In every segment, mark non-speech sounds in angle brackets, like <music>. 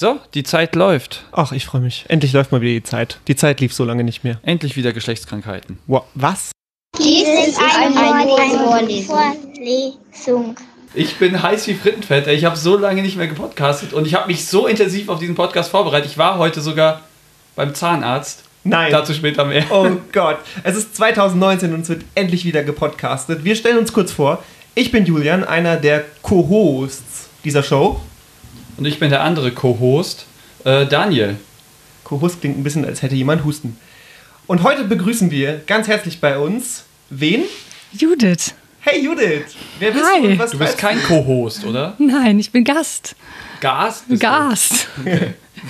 So, die Zeit läuft. Ach, ich freue mich. Endlich läuft mal wieder die Zeit. Die Zeit lief so lange nicht mehr. Endlich wieder Geschlechtskrankheiten. Wow, was? Dies ist eine, eine Vorlesung. Ich bin heiß wie Frittenfett. Ich habe so lange nicht mehr gepodcastet und ich habe mich so intensiv auf diesen Podcast vorbereitet. Ich war heute sogar beim Zahnarzt. Nein. Dazu später mehr. Oh Gott. Es ist 2019 und es wird endlich wieder gepodcastet. Wir stellen uns kurz vor. Ich bin Julian, einer der Co-Hosts dieser Show. Und ich bin der andere Co-Host, äh, Daniel. Co-Host klingt ein bisschen, als hätte jemand Husten. Und heute begrüßen wir ganz herzlich bei uns wen? Judith. Hey Judith! Wer bist Hi. du und was Du bist kein Co-Host, oder? Nein, ich bin Gast. Gast? Gast.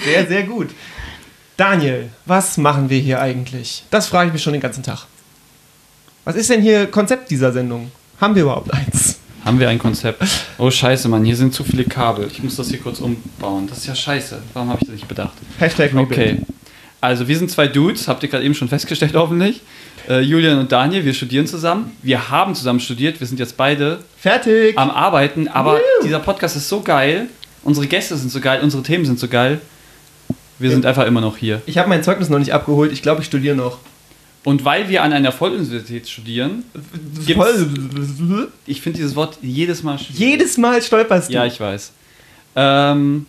Sehr, sehr gut. Daniel, was machen wir hier eigentlich? Das frage ich mich schon den ganzen Tag. Was ist denn hier Konzept dieser Sendung? Haben wir überhaupt eins? Haben wir ein Konzept? Oh scheiße, Mann, hier sind zu viele Kabel. Ich muss das hier kurz umbauen. Das ist ja scheiße. Warum habe ich das nicht bedacht? Hashtag. Okay. Also wir sind zwei Dudes, habt ihr gerade eben schon festgestellt <laughs> hoffentlich. Äh, Julian und Daniel, wir studieren zusammen. Wir haben zusammen studiert, wir sind jetzt beide Fertig! am Arbeiten, aber Woo! dieser Podcast ist so geil, unsere Gäste sind so geil, unsere Themen sind so geil. Wir sind einfach immer noch hier. Ich habe mein Zeugnis noch nicht abgeholt. Ich glaube, ich studiere noch. Und weil wir an einer Volluniversität studieren, Voll. ich finde dieses Wort jedes Mal schwierig. Jedes Mal stolperst du. Ja, ich weiß. Ähm,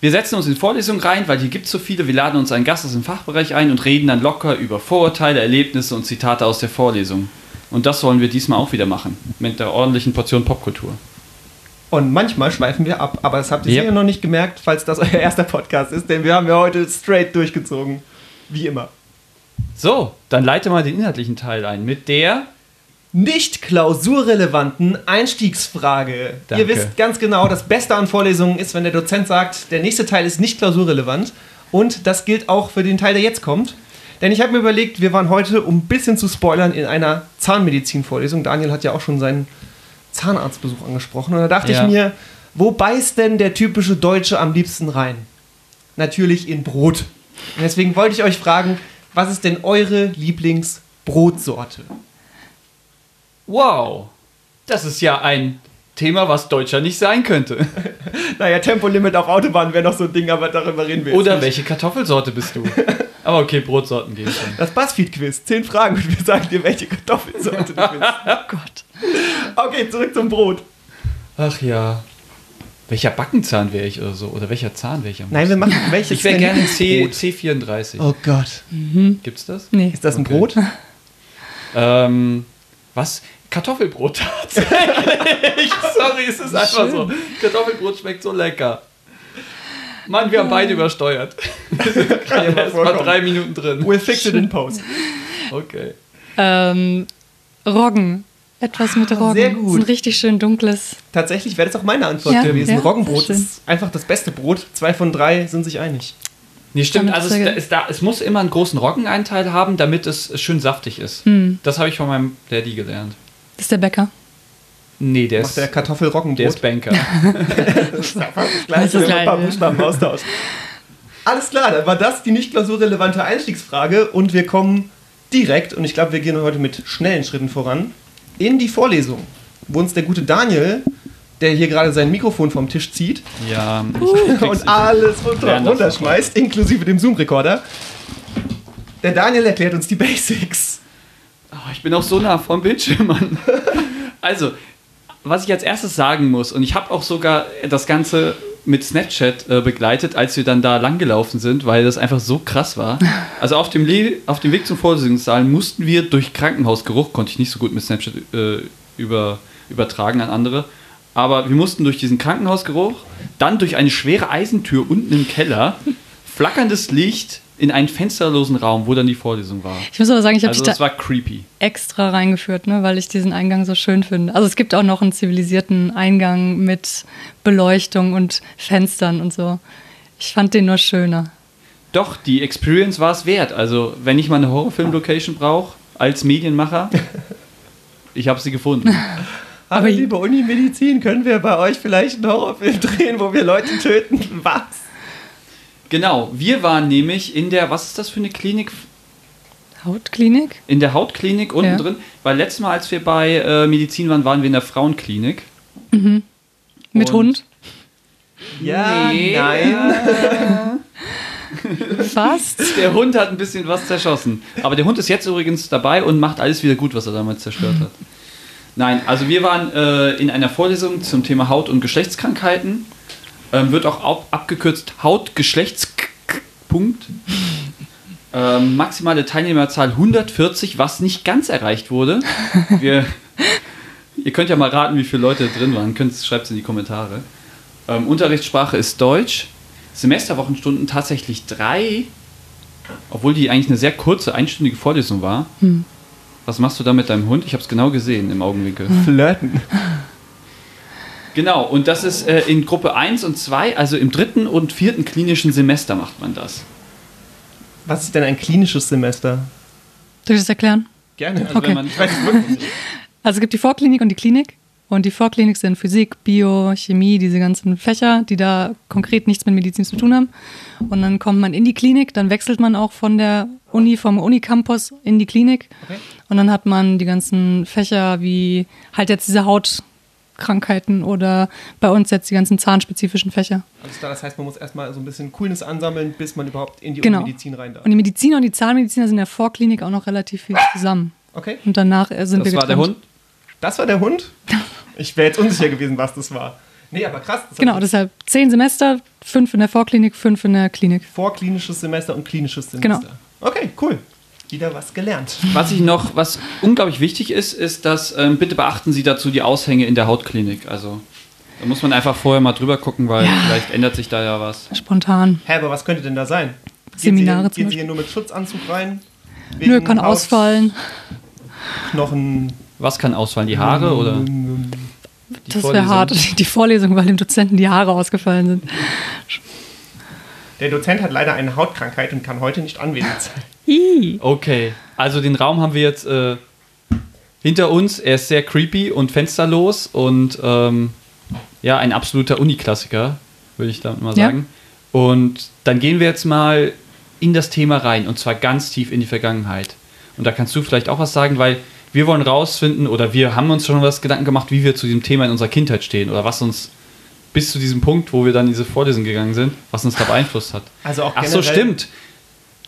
wir setzen uns in Vorlesungen rein, weil hier gibt es so viele. Wir laden uns einen Gast aus dem Fachbereich ein und reden dann locker über Vorurteile, Erlebnisse und Zitate aus der Vorlesung. Und das wollen wir diesmal auch wieder machen. Mit der ordentlichen Portion Popkultur. Und manchmal schweifen wir ab. Aber das habt ihr Yep. sicher noch nicht gemerkt, falls das <laughs> euer erster Podcast ist. Denn wir haben ja heute straight durchgezogen. Wie immer. So, dann leite mal den inhaltlichen Teil ein mit der. Nicht klausurrelevanten Einstiegsfrage. Danke. Ihr wisst ganz genau, das Beste an Vorlesungen ist, wenn der Dozent sagt, der nächste Teil ist nicht klausurrelevant. Und das gilt auch für den Teil, der jetzt kommt. Denn ich habe mir überlegt, wir waren heute, um ein bisschen zu spoilern, in einer Zahnmedizin-Vorlesung. Daniel hat ja auch schon seinen Zahnarztbesuch angesprochen. Und da dachte Ja. ich mir, wo beißt denn der typische Deutsche am liebsten rein? Natürlich in Brot. Und deswegen wollte ich euch fragen, was ist denn eure Lieblingsbrotsorte? Wow, das ist ja ein Thema, was Deutscher nicht sein könnte. <laughs> Naja, Tempolimit auf Autobahnen wäre noch so ein Ding, aber darüber reden wir jetzt Oder welche Kartoffelsorte bist du? <laughs> Aber okay, Brotsorten gehen schon. Das Buzzfeed-Quiz. Zehn Fragen und wir sagen dir, welche Kartoffelsorte du <laughs> bist. Oh Gott. Okay, zurück zum Brot. Ach ja. Welcher Backenzahn wäre ich oder so? Oder welcher Zahn wäre ich am Nein, wir machen welches Ich wäre gerne C, Brot? C34. Oh Gott. Gibt's das? Nee. Ist das ein Okay. Brot? Ähm, was? Kartoffelbrot tatsächlich. <laughs> Sorry, es ist einfach so. Kartoffelbrot schmeckt so lecker. Mann, wir haben beide übersteuert. <laughs> Kann ja mal <laughs> Erst mal drei Minuten drin. We'll fix it in post. Okay. Ähm, Roggen. Etwas mit Roggen. Ah, sehr gut. Das ist ein richtig schön dunkles. Tatsächlich wäre das auch meine Antwort Ja, gewesen. ja, Roggenbrot ist einfach das beste Brot. Zwei von drei sind sich einig. Nee, stimmt. Damit Also es, es, da, es muss immer einen großen Roggeneinteil haben, damit es schön saftig ist. Hm. Das habe ich von meinem Daddy gelernt. Das ist der Bäcker. Nee, der Macht ist, der der Kartoffelroggenbrot. ist Banker. Das <laughs> Das ist <laughs> wenn man ein geil, paar. Buchstaben austauscht. Alles klar, dann war das die nicht klausurrelevante Einstiegsfrage und wir kommen direkt, und ich glaube, wir gehen heute mit schnellen Schritten voran, in die Vorlesung, wo uns der gute Daniel, der hier gerade sein Mikrofon vom Tisch zieht ja, <laughs> krieg's und alles runter, runterschmeißt, inklusive dem Zoom-Rekorder. Der Daniel erklärt uns die Basics. Oh, ich bin auch so nah vom Bildschirm, Mann. <laughs> Also, was ich als erstes sagen muss, und ich habe auch sogar das Ganze mit Snapchat äh, begleitet, als wir dann da langgelaufen sind, weil das einfach so krass war. <laughs> Also auf dem, Le auf dem Weg zum Vorlesungssaal mussten wir durch Krankenhausgeruch, konnte ich nicht so gut mit Snapchat äh, über, übertragen an andere, aber wir mussten durch diesen Krankenhausgeruch, dann durch eine schwere Eisentür unten im Keller, <laughs> flackerndes Licht in einen fensterlosen Raum, wo dann die Vorlesung war. Ich muss aber sagen, ich habe Also dich das da war creepy. extra reingeführt, ne, weil ich diesen Eingang so schön finde. Also es gibt auch noch einen zivilisierten Eingang mit Beleuchtung und Fenstern und so. Ich fand den nur schöner. Doch, die Experience war es wert. Also, wenn ich mal eine Horrorfilm-Location brauche, als Medienmacher, <laughs> ich habe sie gefunden. Aber Aber- liebe Uni-Medizin, können wir bei euch vielleicht einen Horrorfilm drehen, wo wir Leute töten? <laughs> Was? Genau, wir waren nämlich in der, was ist das für eine Klinik? Hautklinik? In der Hautklinik unten Ja. drin. Weil letztes Mal, als wir bei äh, Medizin waren, waren wir in der Frauenklinik. Mit Und- Hund? Ja, Nee. nein. <laughs> Fast. Der Hund hat ein bisschen was zerschossen. Aber der Hund ist jetzt übrigens dabei und macht alles wieder gut, was er damals zerstört hat. <laughs> Nein, also wir waren äh, in einer Vorlesung zum Thema Haut- und Geschlechtskrankheiten. Ähm, wird auch ab, abgekürzt Haut-Geschlechts-Punkt. Ähm, maximale Teilnehmerzahl 140, was nicht ganz erreicht wurde. Wir, <laughs> ihr könnt ja mal raten, wie viele Leute drin waren. Schreibt es in die Kommentare. Ähm, Unterrichtssprache ist Deutsch. Semesterwochenstunden tatsächlich drei, obwohl die eigentlich eine sehr kurze, einstündige Vorlesung war. Was machst du da mit deinem Hund? Ich habe es genau gesehen im Augenwinkel. Flirten. <laughs> Genau, und das ist äh, in Gruppe 1 und 2, also im dritten und vierten klinischen Semester macht man das. Was ist denn ein klinisches Semester? Soll ich das erklären? Gerne. Also Okay. wenn man, Ich weiß es wirklich nicht. <laughs> Also es gibt die Vorklinik und die Klinik. Und die Vorklinik sind Physik, Bio, Chemie, diese ganzen Fächer, die da konkret nichts mit Medizin zu tun haben. Und dann kommt man in die Klinik, dann wechselt man auch von der Uni, vom Unicampus in die Klinik. Okay. Und dann hat man die ganzen Fächer wie halt jetzt diese Hautkrankheiten oder bei uns jetzt die ganzen zahnspezifischen Fächer. Alles klar, das heißt, man muss erstmal so ein bisschen Coolness ansammeln, bis man überhaupt in die Genau. Medizin rein darf. Und die Mediziner und die Zahnmediziner sind in der Vorklinik auch noch relativ viel zusammen. Okay. Und danach äh, sind das wir war der. Hund. Das war der Hund? <laughs> Ich wäre jetzt unsicher gewesen, was das war. Nee, aber krass. Das Genau, deshalb zehn Semester, fünf in der Vorklinik, fünf in der Klinik. vorklinisches Semester und klinisches Semester. Genau. Okay, cool. Wieder was gelernt. Was ich noch, was unglaublich wichtig ist, ist, dass ähm, bitte beachten Sie dazu die Aushänge in der Hautklinik. Also da muss man einfach vorher mal drüber gucken, weil Ja. vielleicht ändert sich da ja was. Spontan. Hä, aber was könnte denn da sein? Seminare Geht zum sie, hier- geht sie hier nur mit Schutzanzug rein? Nö, kann Haut, ausfallen. Knochen. Was kann ausfallen? Die Haare oder? Die Das wäre hart. Die Vorlesung, weil dem Dozenten die Haare ausgefallen sind. Der Dozent hat leider eine Hautkrankheit und kann heute nicht anwesend sein. Okay, also den Raum haben wir jetzt äh, hinter uns. Er ist sehr creepy und fensterlos und ähm, ja, ein absoluter Uniklassiker, würde ich damit mal Ja. sagen. Und dann gehen wir jetzt mal in das Thema rein und zwar ganz tief in die Vergangenheit. Und da kannst du vielleicht auch was sagen, weil wir wollen rausfinden oder wir haben uns schon was Gedanken gemacht, wie wir zu diesem Thema in unserer Kindheit stehen oder was uns bis zu diesem Punkt, wo wir dann diese Vorlesung gegangen sind, was uns da beeinflusst hat. Also auch Ach so, stimmt.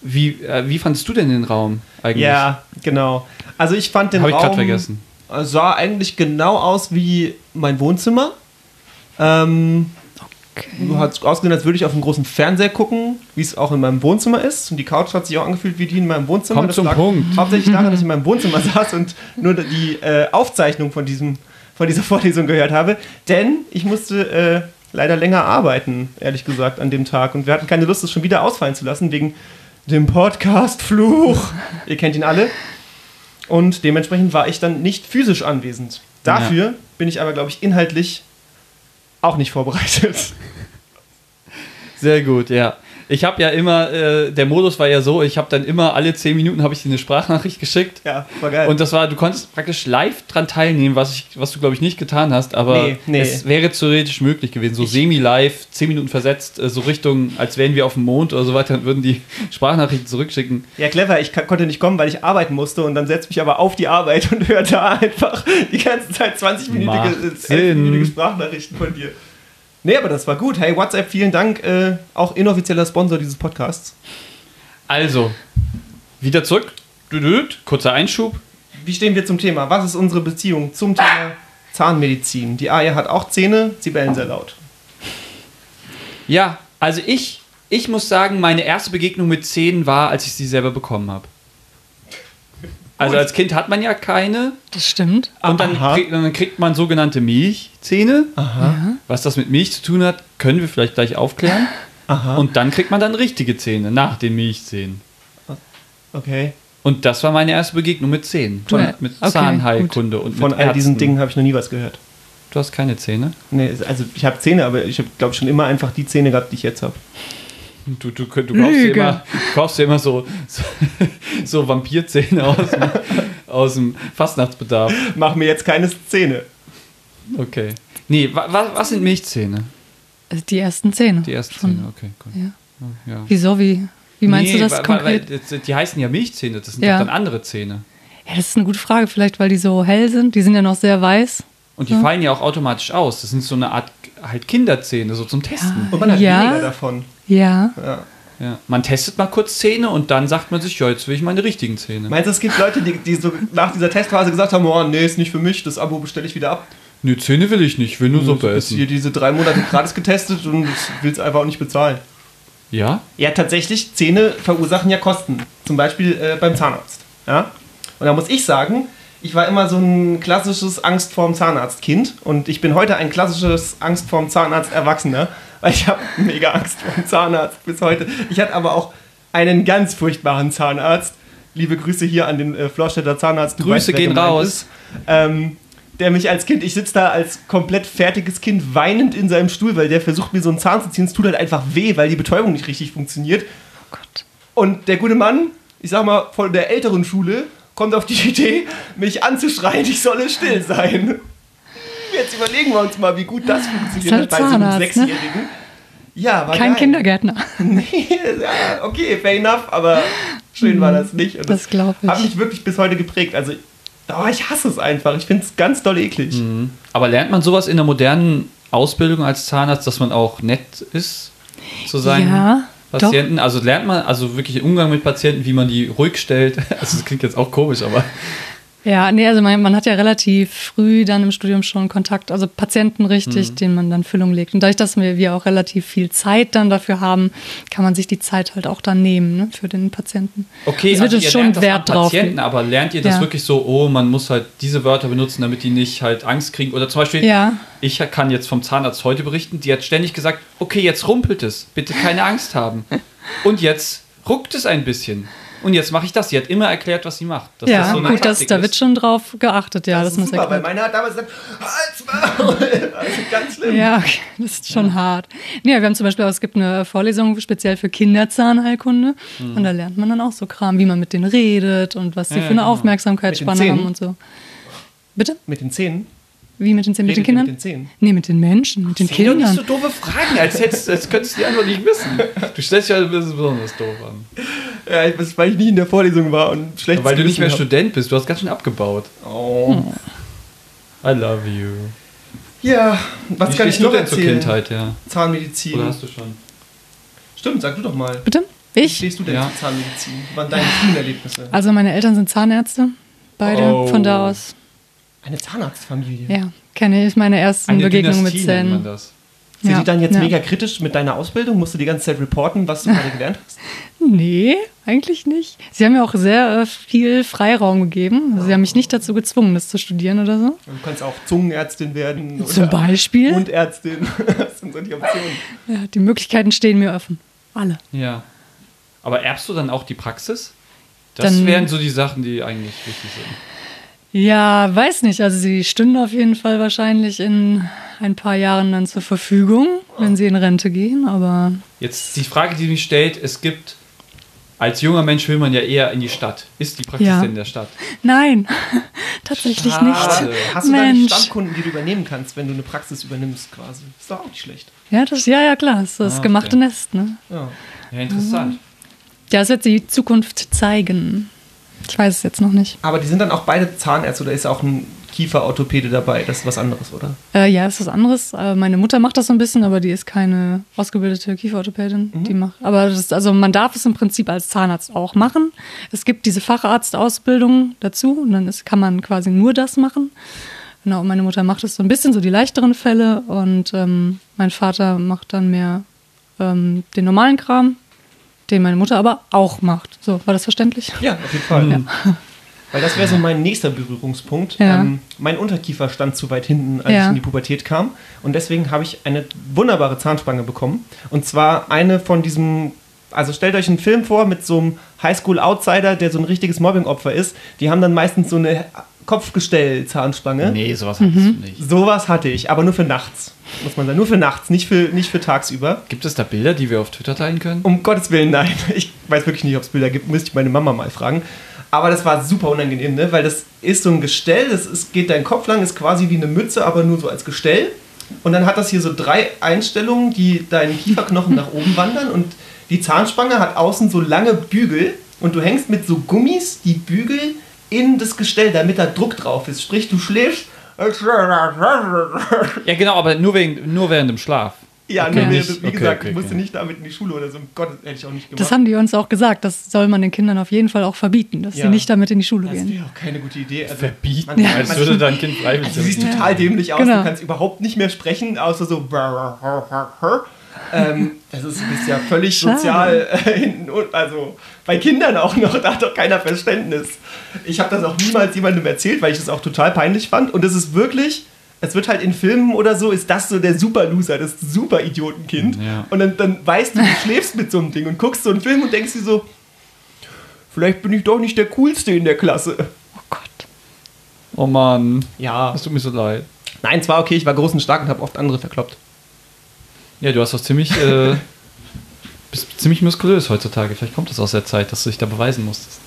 Wie, äh, wie fandest du denn den Raum eigentlich? Ja, genau. Also ich fand den Habe ich Raum gerade vergessen. sah eigentlich genau aus wie mein Wohnzimmer. Ähm, Du hast ausgesehen, als würde ich auf einen großen Fernseher gucken, wie es auch in meinem Wohnzimmer ist. Und die Couch hat sich auch angefühlt wie die in meinem Wohnzimmer. Kommt das zum lag Punkt. hauptsächlich daran, dass ich in meinem <laughs> Wohnzimmer saß und nur die äh, Aufzeichnung von, diesem, von dieser <laughs> Vorlesung gehört habe. Denn ich musste äh, leider länger arbeiten, ehrlich gesagt, an dem Tag. Und wir hatten keine Lust, es schon wieder ausfallen zu lassen, wegen dem Podcast-Fluch. <laughs> Ihr kennt ihn alle. Und dementsprechend war ich dann nicht physisch anwesend. Dafür bin ich aber, glaube ich, inhaltlich auch nicht vorbereitet. Sehr gut, ja. Ich habe ja immer, äh, der Modus war ja so, ich habe dann immer alle 10 Minuten habe ich dir eine Sprachnachricht geschickt. Ja, war geil. Und das war, du konntest praktisch live dran teilnehmen, was, ich, was du, glaube ich, nicht getan hast, aber Nee, nee. es wäre theoretisch möglich gewesen. So semi-live, 10 Minuten versetzt, äh, so Richtung, als wären wir auf dem Mond oder so weiter, und würden die <laughs> Sprachnachrichten zurückschicken. ja, clever. Ich konnte nicht kommen, weil ich arbeiten musste und dann setze mich aber auf die Arbeit <laughs> und höre da einfach die ganze Zeit 20-minütige Macht äh, 11-minütige Sinn. Sprachnachrichten von dir. Nee, aber das war gut. Hey, WhatsApp, vielen Dank. Äh, auch inoffizieller Sponsor dieses Podcasts. Also, wieder zurück. Kurzer Einschub. Wie stehen wir zum Thema? Was ist unsere Beziehung zum Thema Zahnmedizin? Die Aya hat auch Zähne, sie bellen sehr laut. Ja, also ich, ich muss sagen, meine erste Begegnung mit Zähnen war, als ich sie selber bekommen habe. Also Gut. als Kind hat man ja keine Das stimmt. und dann, Aha. krieg, dann kriegt man sogenannte Milchzähne. Ja. Was das mit Milch zu tun hat, können wir vielleicht gleich aufklären. Aha. Und dann kriegt man dann richtige Zähne nach den Milchzähnen. okay. Und das war meine erste Begegnung mit Zähnen. Von, äh, mit okay, Zahnheilkunde und Von mit all diesen Ärzten. Dingen habe ich noch nie was gehört. Du hast keine Zähne? Nee, also ich habe Zähne, aber ich habe, glaube ich, schon immer einfach die Zähne gehabt, die ich jetzt habe. Du, du, du kaufst, dir immer, kaufst dir immer so, so, <laughs> so Vampirzähne aus dem, aus dem Fastnachtsbedarf. Mach mir jetzt keine Szene. Okay. Nee, wa, wa, was sind Milchzähne? Also die ersten Zähne. Die ersten Schon. Zähne, okay, gut. Ja. Ja. Wieso? Wie, wie meinst Nee, du das wa- wa- konkret? Weil, die heißen ja Milchzähne, das sind Ja. doch dann andere Zähne. ja, das ist eine gute Frage. Vielleicht, weil die so hell sind. Die sind ja noch sehr weiß. Und die fallen ja auch automatisch aus. Das sind so eine Art halt Kinderzähne, so zum Testen. Und man hat Ja. weniger davon. Ja. Ja. Ja. Man testet mal kurz Zähne und dann sagt man sich, ja, jetzt will ich meine richtigen Zähne. Meinst du, es gibt Leute, die, die so nach dieser Testphase gesagt haben, oh, nee, ist nicht für mich, das Abo bestelle ich wieder ab. Nö, Zähne will ich nicht, ich will nur Suppe ist hier essen. diese drei Monate gratis getestet und will es einfach auch nicht bezahlen. Ja? Ja, tatsächlich, Zähne verursachen ja Kosten. Zum Beispiel äh, beim Zahnarzt. Ja? Und da muss ich sagen, ich war immer so ein klassisches Angst vorm Zahnarzt-Kind und ich bin heute ein klassisches Angst vorm Zahnarzt-Erwachsener, weil ich habe mega Angst vorm Zahnarzt bis heute. Ich hatte aber auch einen ganz furchtbaren Zahnarzt. Liebe Grüße hier an den äh, Florstädter Zahnarzt. Du Grüße wer gehen raus. Ähm, der mich als Kind, ich sitze da als komplett fertiges Kind weinend in seinem Stuhl, weil der versucht mir so einen Zahn zu ziehen. Es tut halt einfach weh, weil die Betäubung nicht richtig funktioniert. Oh Gott. Und der gute Mann, ich sag mal, von der älteren Schule, kommt auf die Idee, mich anzuschreien, ich solle still sein. Jetzt überlegen wir uns mal, wie gut das funktioniert halt bei so einem ne? Sechsjährigen. Ja, war Kein geil. Kindergärtner. <laughs> Nee, ja, okay, fair enough, aber schön war das nicht. Und Das glaub ich. Hat mich wirklich bis heute geprägt. Also, oh, ich hasse es einfach. Ich finde es ganz doll eklig. Aber lernt man sowas in der modernen Ausbildung als Zahnarzt, dass man auch nett ist zu seinen Ja, Patienten? Also lernt man also wirklich den Umgang mit Patienten, wie man die ruhig stellt? <laughs> Also das klingt jetzt auch komisch, aber Ja, nee, also man, man hat ja relativ früh dann im Studium schon Kontakt, also Patienten richtig, Mhm. denen man dann Füllung legt. Und dadurch, dass wir, wir auch relativ viel Zeit dann dafür haben, kann man sich die Zeit halt auch dann nehmen ne, für den Patienten. okay, es wird also jetzt schon lernt das Wert am drauf. Patienten, aber lernt ihr das Ja. wirklich so, oh, man muss halt diese Wörter benutzen, damit die nicht halt Angst kriegen? Oder zum Beispiel, Ja. ich kann jetzt vom Zahnarzt heute berichten, die hat ständig gesagt, okay, jetzt rumpelt es, bitte keine Angst haben. <laughs> Und jetzt ruckt es ein bisschen. Und jetzt mache ich das. Sie hat immer erklärt, was sie macht. Dass Ja, das so gut, das, Taktik da wird schon drauf geachtet, ja, das dass ist super, weil meine hat damals gesagt, halt's Maul. Also <laughs> ganz schlimm. Ja, okay, das ist schon hart. Ja, wir haben zum Beispiel, auch- es gibt eine Vorlesung speziell für Kinderzahnheilkunde und da lernt man dann auch so Kram, wie man mit denen redet und was die Ja, für eine genau. Aufmerksamkeitsspanne haben und so. Bitte? Mit den Zähnen. Wie mit den, Zähnen? mit den Kindern? Mit den Zähnen. Nee, mit den Menschen, mit den Stell doch nicht Kindern. so doofe Fragen, als, hättest, als könntest du die Antwort nicht wissen. Du stellst dich halt ein bisschen besonders doof an. Ja, ich- weil ich nie in der Vorlesung war und schlecht Weil du nicht mehr Student bist, du hast ganz schön abgebaut. Oh. I love you. Ja, was Wie kann ich noch denn zur erzählen? Kindheit, ja? Zahnmedizin. Oder hast du schon? Stimmt, sag du doch mal. Bitte? Wie Ich? stehst du denn Ja. zur Zahnmedizin? Was waren deine frühen Erlebnisse? Also meine Eltern sind Zahnärzte, beide. Oh. Von da aus, Eine Zahnarztfamilie. ja, kenne ich meine ersten Eine Begegnungen mit Dynastie nennt man das. Sind Ja, die dann jetzt ja. mega kritisch mit deiner Ausbildung? Musst du die ganze Zeit reporten, was du gerade gelernt hast? Nee, eigentlich nicht. Sie haben mir auch sehr äh, viel Freiraum gegeben. Also sie haben mich nicht dazu gezwungen, das zu studieren oder so. Du kannst auch Zungenärztin werden. Zum oder Beispiel. Mundärztin. <laughs> Das sind so die Optionen. Ja, die Möglichkeiten stehen mir offen. Alle. Ja. Aber erbst du dann auch die Praxis? Das Dann- wären so die Sachen, die eigentlich wichtig sind. Ja, weiß nicht. Also sie stünden auf jeden Fall wahrscheinlich in ein paar Jahren dann zur Verfügung, wenn sie in Rente gehen. Aber Jetzt die Frage, die mich stellt, es gibt, als junger Mensch will man ja eher in die Stadt. Ist die Praxis Ja. denn in der Stadt? nein, <laughs> tatsächlich Schade. nicht. Hast du da nicht Mensch. Stammkunden, die du übernehmen kannst, wenn du eine Praxis übernimmst quasi? Ist doch auch nicht schlecht. Ja, das, ja, ja, klar. Das ist das Ah, gemachte okay. Nest. Ne? Ja. Ja, interessant. Ja, das wird die Zukunft zeigen. Ich weiß es jetzt noch nicht. Aber die sind dann auch beide Zahnärzte oder ist auch ein Kieferorthopäde dabei? Das ist was anderes, oder? Äh, ja, ist was anderes. Äh, meine Mutter macht das so ein bisschen, aber die ist keine ausgebildete Kieferorthopädin. Mhm. Die macht. Aber das, also man darf es im Prinzip als Zahnarzt auch machen. Es gibt diese Facharztausbildung dazu und dann ist, kann man quasi nur das machen. Genau, meine Mutter macht es so ein bisschen, so die leichteren Fälle und ähm, mein Vater macht dann mehr ähm, den normalen Kram, den meine Mutter aber auch macht. So, war das verständlich? Ja, auf jeden Fall. <laughs> Weil das wäre so mein nächster Berührungspunkt. Ja. Ähm, mein Unterkiefer stand zu weit hinten, als Ja. ich in die Pubertät kam. Und deswegen habe ich eine wunderbare Zahnspange bekommen. Und zwar eine von diesem. Also stellt euch einen Film vor mit so einem Highschool-Outsider, der so ein richtiges Mobbing-Opfer ist. Die haben dann meistens so eine Kopfgestell-Zahnspange. Nee, sowas hattest Mhm. du nicht. Sowas hatte ich, aber nur für nachts. Muss man sagen. Nur für nachts, nicht für, nicht für tagsüber. Gibt es da Bilder, die wir auf Twitter teilen können? Um Gottes Willen, nein. <laughs> Ich weiß wirklich nicht, ob es Bilder gibt. Müsste ich meine Mama mal fragen. Aber das war super unangenehm, ne? weil das ist so ein Gestell, das ist, geht dein Kopf lang, ist quasi wie eine Mütze, aber nur so als Gestell. Und dann hat das hier so drei Einstellungen, die deinen Kieferknochen nach oben wandern. Und die Zahnspange hat außen so lange Bügel. Und du hängst mit so Gummis die Bügel in das Gestell, damit da Druck drauf ist. Sprich, du schläfst Ja, genau, aber nur, wegen, nur während dem Schlaf. Ja, Okay, nur, wie okay, gesagt, okay, ich musste nicht damit in die Schule oder so. Um Gott, hätte ich auch nicht gemacht. Das haben die uns auch gesagt. Das soll man den Kindern auf jeden Fall auch verbieten, dass Ja. sie nicht damit in die Schule das gehen. wäre auch keine gute Idee. Also, Verbieten? Man- Als man- würde dein Kind freiwillig Also, du siehst sein. total dämlich aus, Genau. du kannst überhaupt nicht mehr sprechen, außer so. Ähm, das ist, du bist ja völlig Schade. sozial äh, hinten und also bei Kindern auch noch, da hat doch keiner Verständnis. Ich habe das auch niemals jemandem erzählt, weil ich das auch total peinlich fand. Und es ist wirklich, es wird halt in Filmen oder so, ist das so der Super-Loser, das Super-Idiotenkind. Ja. Und dann, dann weißt du, du schläfst mit so einem Ding und guckst so einen Film und denkst dir so, vielleicht bin ich doch nicht der Coolste in der Klasse. Oh Gott. Oh Mann, Ja. das tut mir so leid. Nein, es war okay, ich war groß und stark und habe oft andere verkloppt. Ja, du hast doch ziemlich, äh, <laughs> bist ziemlich muskulös heutzutage. Vielleicht kommt das aus der Zeit, dass du dich da beweisen musstest.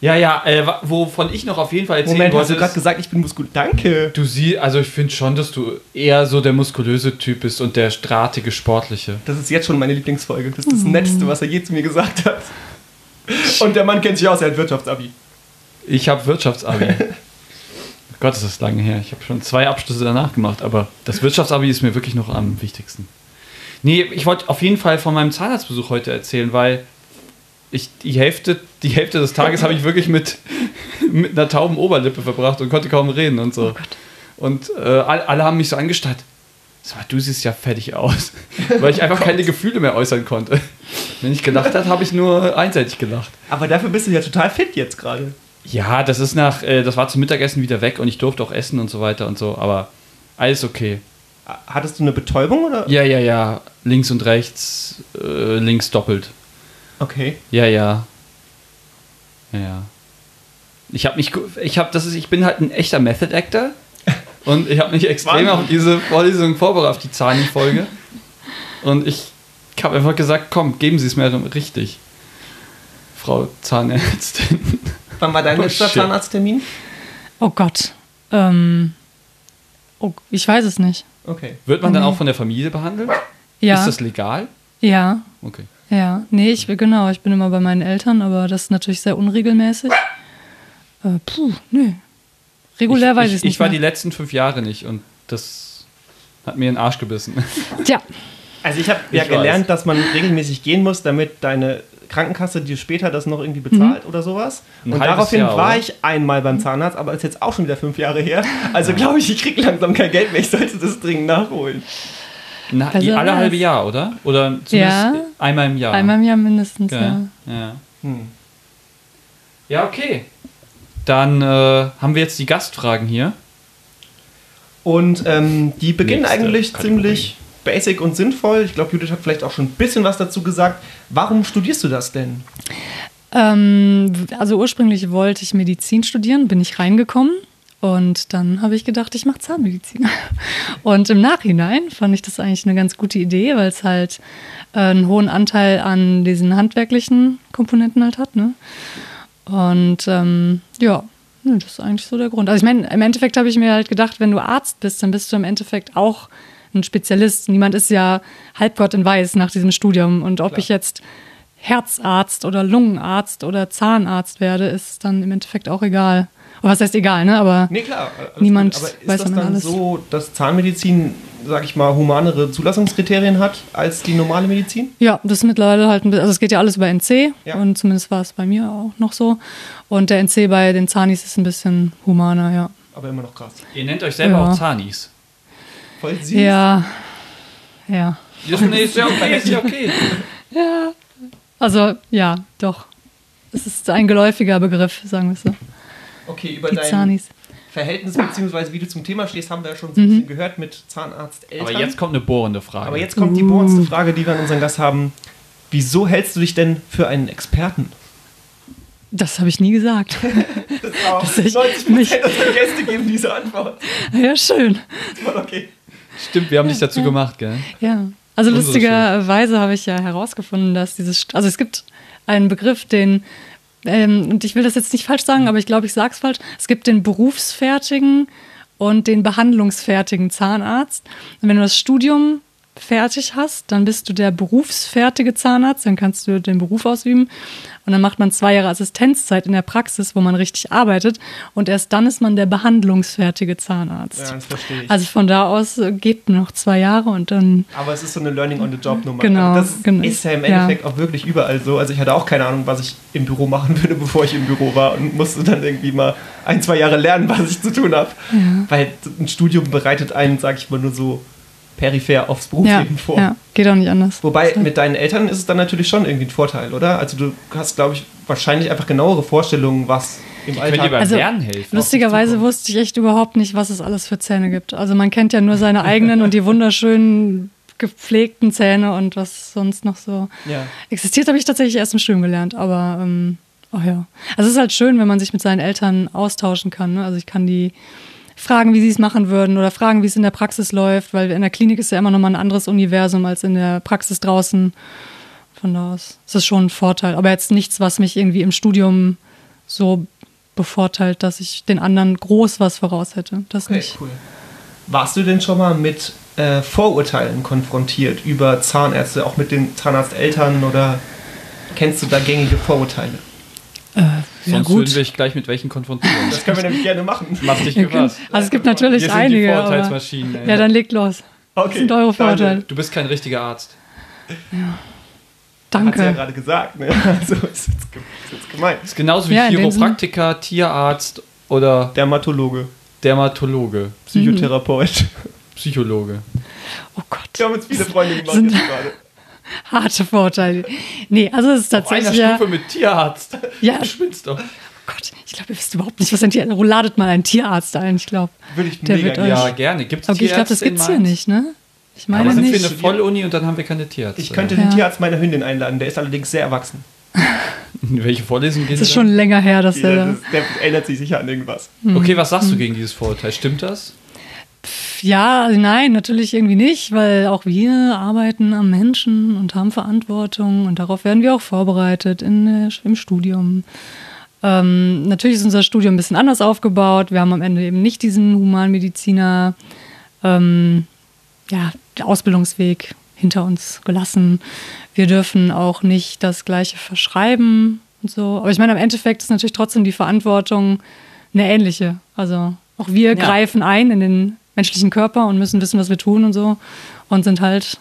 Ja, ja, äh, wovon ich noch auf jeden Fall erzählen Moment, hast wollte, du gerade gesagt, ich bin muskulös? Danke. du siehst, also ich finde schon, dass du eher so der muskulöse Typ bist und der drahtige, sportliche. Das ist jetzt schon meine Lieblingsfolge. Das ist das Netteste, was er je zu mir gesagt hat. Und der Mann kennt sich aus, er hat Wirtschaftsabi. Ich habe Wirtschaftsabi. <laughs> Gott, ist das lange her. Ich habe schon zwei Abschlüsse danach gemacht, aber das Wirtschaftsabi ist mir wirklich noch am wichtigsten. Nee, ich wollte auf jeden Fall von meinem Zahnarztbesuch heute erzählen, weil ich die Hälfte, die Hälfte des Tages habe ich wirklich mit, mit einer tauben Oberlippe verbracht und konnte kaum reden und so. Und äh, alle, alle haben mich so angestarrt. Sag mal, du siehst ja fertig aus. <laughs> Weil ich einfach keine Gefühle mehr äußern konnte. Wenn ich gelacht habe, habe ich nur einseitig gelacht. Aber dafür bist du ja total fit jetzt gerade. Ja, das ist nach, äh, das war zum Mittagessen wieder weg und ich durfte auch essen und so weiter und so, aber alles okay. Hattest du eine Betäubung oder? Ja, ja, ja, links und rechts, äh, links doppelt. Okay. Ja, ja. Ja, ja. Ich habe mich, ich habe, das ist, ich bin halt ein echter Method Actor <laughs> und ich habe mich extrem auf diese Vorlesung vorbereitet, auf die Zahni-Folge. Und ich habe einfach gesagt, komm, geben Sie es mir richtig, Frau Zahnärztin. Wann war dein Oh, letzter shit. Zahnarzttermin? Oh Gott. Ähm, oh, ich weiß es nicht. Okay. Wird man dann Nee. auch von der Familie behandelt? Ja. Ist das legal? ja. Okay. Ja. Nee, ich genau, ich bin immer bei meinen Eltern, aber das ist natürlich sehr unregelmäßig. Äh, puh, nee. Regulär weiß ich es ich, nicht. ich war mehr. die letzten fünf Jahre nicht und das hat mir in den Arsch gebissen. Tja, Also ich habe ja Ich gelernt, dass man regelmäßig gehen muss, damit deine Krankenkasse dir später das noch irgendwie bezahlt oder sowas. Ein und daraufhin Jahr, war ich einmal beim Zahnarzt, aber ist jetzt auch schon wieder fünf Jahre her. Also glaube ich, ich kriege langsam kein Geld mehr. Ich sollte das dringend nachholen. Na, Also alle halbe Jahr, oder? Oder zumindest Ja. einmal im Jahr. einmal im Jahr mindestens, ja. ja. Ja, Hm. ja okay. Dann äh, haben wir jetzt die Gastfragen hier. Und ähm, die beginnen Nächste eigentlich Kategorie. ziemlich basic und sinnvoll. Ich glaube, Judith hat vielleicht auch schon ein bisschen was dazu gesagt. Warum studierst du das denn? Ähm, also ursprünglich wollte ich Medizin studieren, bin ich reingekommen und dann habe ich gedacht, ich mache Zahnmedizin. <laughs> Und im Nachhinein fand ich das eigentlich eine ganz gute Idee, weil es halt äh, einen hohen Anteil an diesen handwerklichen Komponenten halt hat. Ne? Und ähm, ja, das ist eigentlich so der Grund. Also ich meine, im Endeffekt habe ich mir halt gedacht, wenn du Arzt bist, dann bist du im Endeffekt auch ein Spezialist. Niemand ist ja Halbgott in Weiß nach diesem Studium. Und ob Klar. ich jetzt Herzarzt oder Lungenarzt oder Zahnarzt werde, ist dann im Endeffekt auch egal. Oder was heißt egal, ne? Aber Nee, klar. Niemand. Aber ist weiß das dann alles. so, dass Zahnmedizin, sag ich mal, humanere Zulassungskriterien hat als die normale Medizin? ja, das ist mittlerweile halt, ein bisschen- also es geht ja alles über NC Ja. und zumindest war es bei mir auch noch so. Und der NC bei den Zanis ist ein bisschen humaner, ja. Aber immer noch krass. Ihr nennt euch selber Ja. auch Zanis. Voll süß. Ja, ja. Ja, nee, ist ja okay, ist ja okay. <laughs> Also ja, doch. Es ist ein geläufiger Begriff, sagen wir es so. Okay, über Die dein Zanis. Verhältnis bzw. wie du zum Thema stehst, haben wir ja schon Mhm. so ein bisschen gehört mit Zahnarzteltern. Aber jetzt kommt eine bohrende Frage. Aber jetzt kommt die bohrendste Frage, die wir an unseren Gast haben. Wieso hältst du dich denn für einen Experten? Das habe ich nie gesagt. <laughs> Das ist auch <laughs> Das ist 90% nicht- unserer Gäste geben diese Antwort. ja, schön. Voll okay. Stimmt, wir haben dich dazu gemacht, gell? Ja. Also lustigerweise habe ich ja herausgefunden, dass dieses, also es gibt einen Begriff, den, ähm, und ich will das jetzt nicht falsch sagen, aber ich glaube, ich sage es falsch. Es gibt den berufsfertigen und den behandlungsfertigen Zahnarzt. Und wenn du das Studium fertig hast, dann bist du der berufsfertige Zahnarzt, dann kannst du den Beruf ausüben und dann macht man zwei Jahre Assistenzzeit in der Praxis, wo man richtig arbeitet und erst dann ist man der behandlungsfertige Zahnarzt. Ja, das verstehe ich. Also von da aus geht noch zwei Jahre und dann Aber es ist so eine Learning-on-the-Job-Nummer. Genau, Also das genau. ist ja im Ja. Endeffekt auch wirklich überall so. Also ich hatte auch keine Ahnung, was ich im Büro machen <laughs> würde, bevor ich im Büro war und musste dann irgendwie mal ein, zwei Jahre lernen, was ich zu tun habe. Weil ein Studium bereitet einen, sag ich mal, nur so peripher aufs ja, Berufsleben vor. ja, geht auch nicht anders. Wobei mit deinen Eltern ist es dann natürlich schon irgendwie ein Vorteil, oder? Also du hast, glaube ich, wahrscheinlich einfach genauere Vorstellungen, was im Alltag... beim Also, Lernen helfen. Lustigerweise wusste ich echt überhaupt nicht, was es alles für Zähne gibt. Also man kennt ja nur seine eigenen und die wunderschönen gepflegten Zähne und was sonst noch so ja. existiert, habe ich tatsächlich erst im Studium gelernt. Aber ähm, oh ja, also es ist halt schön, wenn man sich mit seinen Eltern austauschen kann. Ne? Also ich kann die fragen, wie sie es machen würden oder fragen, wie es in der Praxis läuft, weil in der Klinik ist ja immer noch mal ein anderes Universum als in der Praxis draußen. Von da aus ist das schon ein Vorteil. Aber jetzt nichts, was mich irgendwie im Studium so bevorteilt, dass ich den anderen groß was voraus hätte. Das Okay, nicht. cool. Warst du denn schon mal mit äh, Vorurteilen konfrontiert über Zahnärzte, auch mit den Zahnarzteltern oder kennst du da gängige Vorurteile? Ja, Sonst gut. würden wir dich gleich mit welchen konfrontieren. Das können wir nämlich gerne machen. Mach dich gefasst. Also es gibt natürlich Wir sind die einige. Aber, Vorurteilsmaschinen. ey. ja, dann legt los. Okay, Was sind eure danke. Vorurteile? Du bist kein richtiger Arzt. Hat sie ja Danke. gerade gesagt. Ne? <laughs> Also ist jetzt, ist gemeint. Das ist genauso wie Ja, Chiropraktiker, Tierarzt oder Dermatologe, Dermatologe, Psychotherapeut. Psychologe. Oh Gott. Wir haben jetzt viele Freunde gemacht Sind- jetzt gerade. <laughs> Harte Vorurteile. Nee, also es ist Auf einer tatsächlich. Ja, Stufe mit Tierarzt. Ja. Du spinnst doch. Gott, ich glaube, ihr wisst überhaupt nicht, was ein Tierarzt Ladet mal einen Tierarzt ein, ich glaube. Würde ich Der mega. Ja, gerne. Gibt es Okay, ich glaube, das gibt's hier nicht, ne? Ich meine Aber sind wir nicht. eine Volluni und dann haben wir keine Tierärzte. Ich könnte Ja. den Tierarzt meiner Hündin einladen, der ist allerdings sehr erwachsen. In <laughs> welche Vorlesung gehen Es ist schon länger her, dass Der, der. das- der erinnert sich sicher an irgendwas. da? Okay, was sagst du gegen dieses Vorurteil? Stimmt das? Ja, nein, natürlich irgendwie nicht, weil auch wir arbeiten am Menschen und haben Verantwortung und darauf werden wir auch vorbereitet in, im Studium. Ähm, natürlich ist unser Studium ein bisschen anders aufgebaut. Wir haben am Ende eben nicht diesen Humanmediziner ähm, ja, Ausbildungsweg hinter uns gelassen. Wir dürfen auch nicht das Gleiche verschreiben und so. Aber ich meine, im Endeffekt ist natürlich trotzdem die Verantwortung eine ähnliche. Also auch wir greifen ein in den menschlichen Körper und müssen wissen, was wir tun und so und sind halt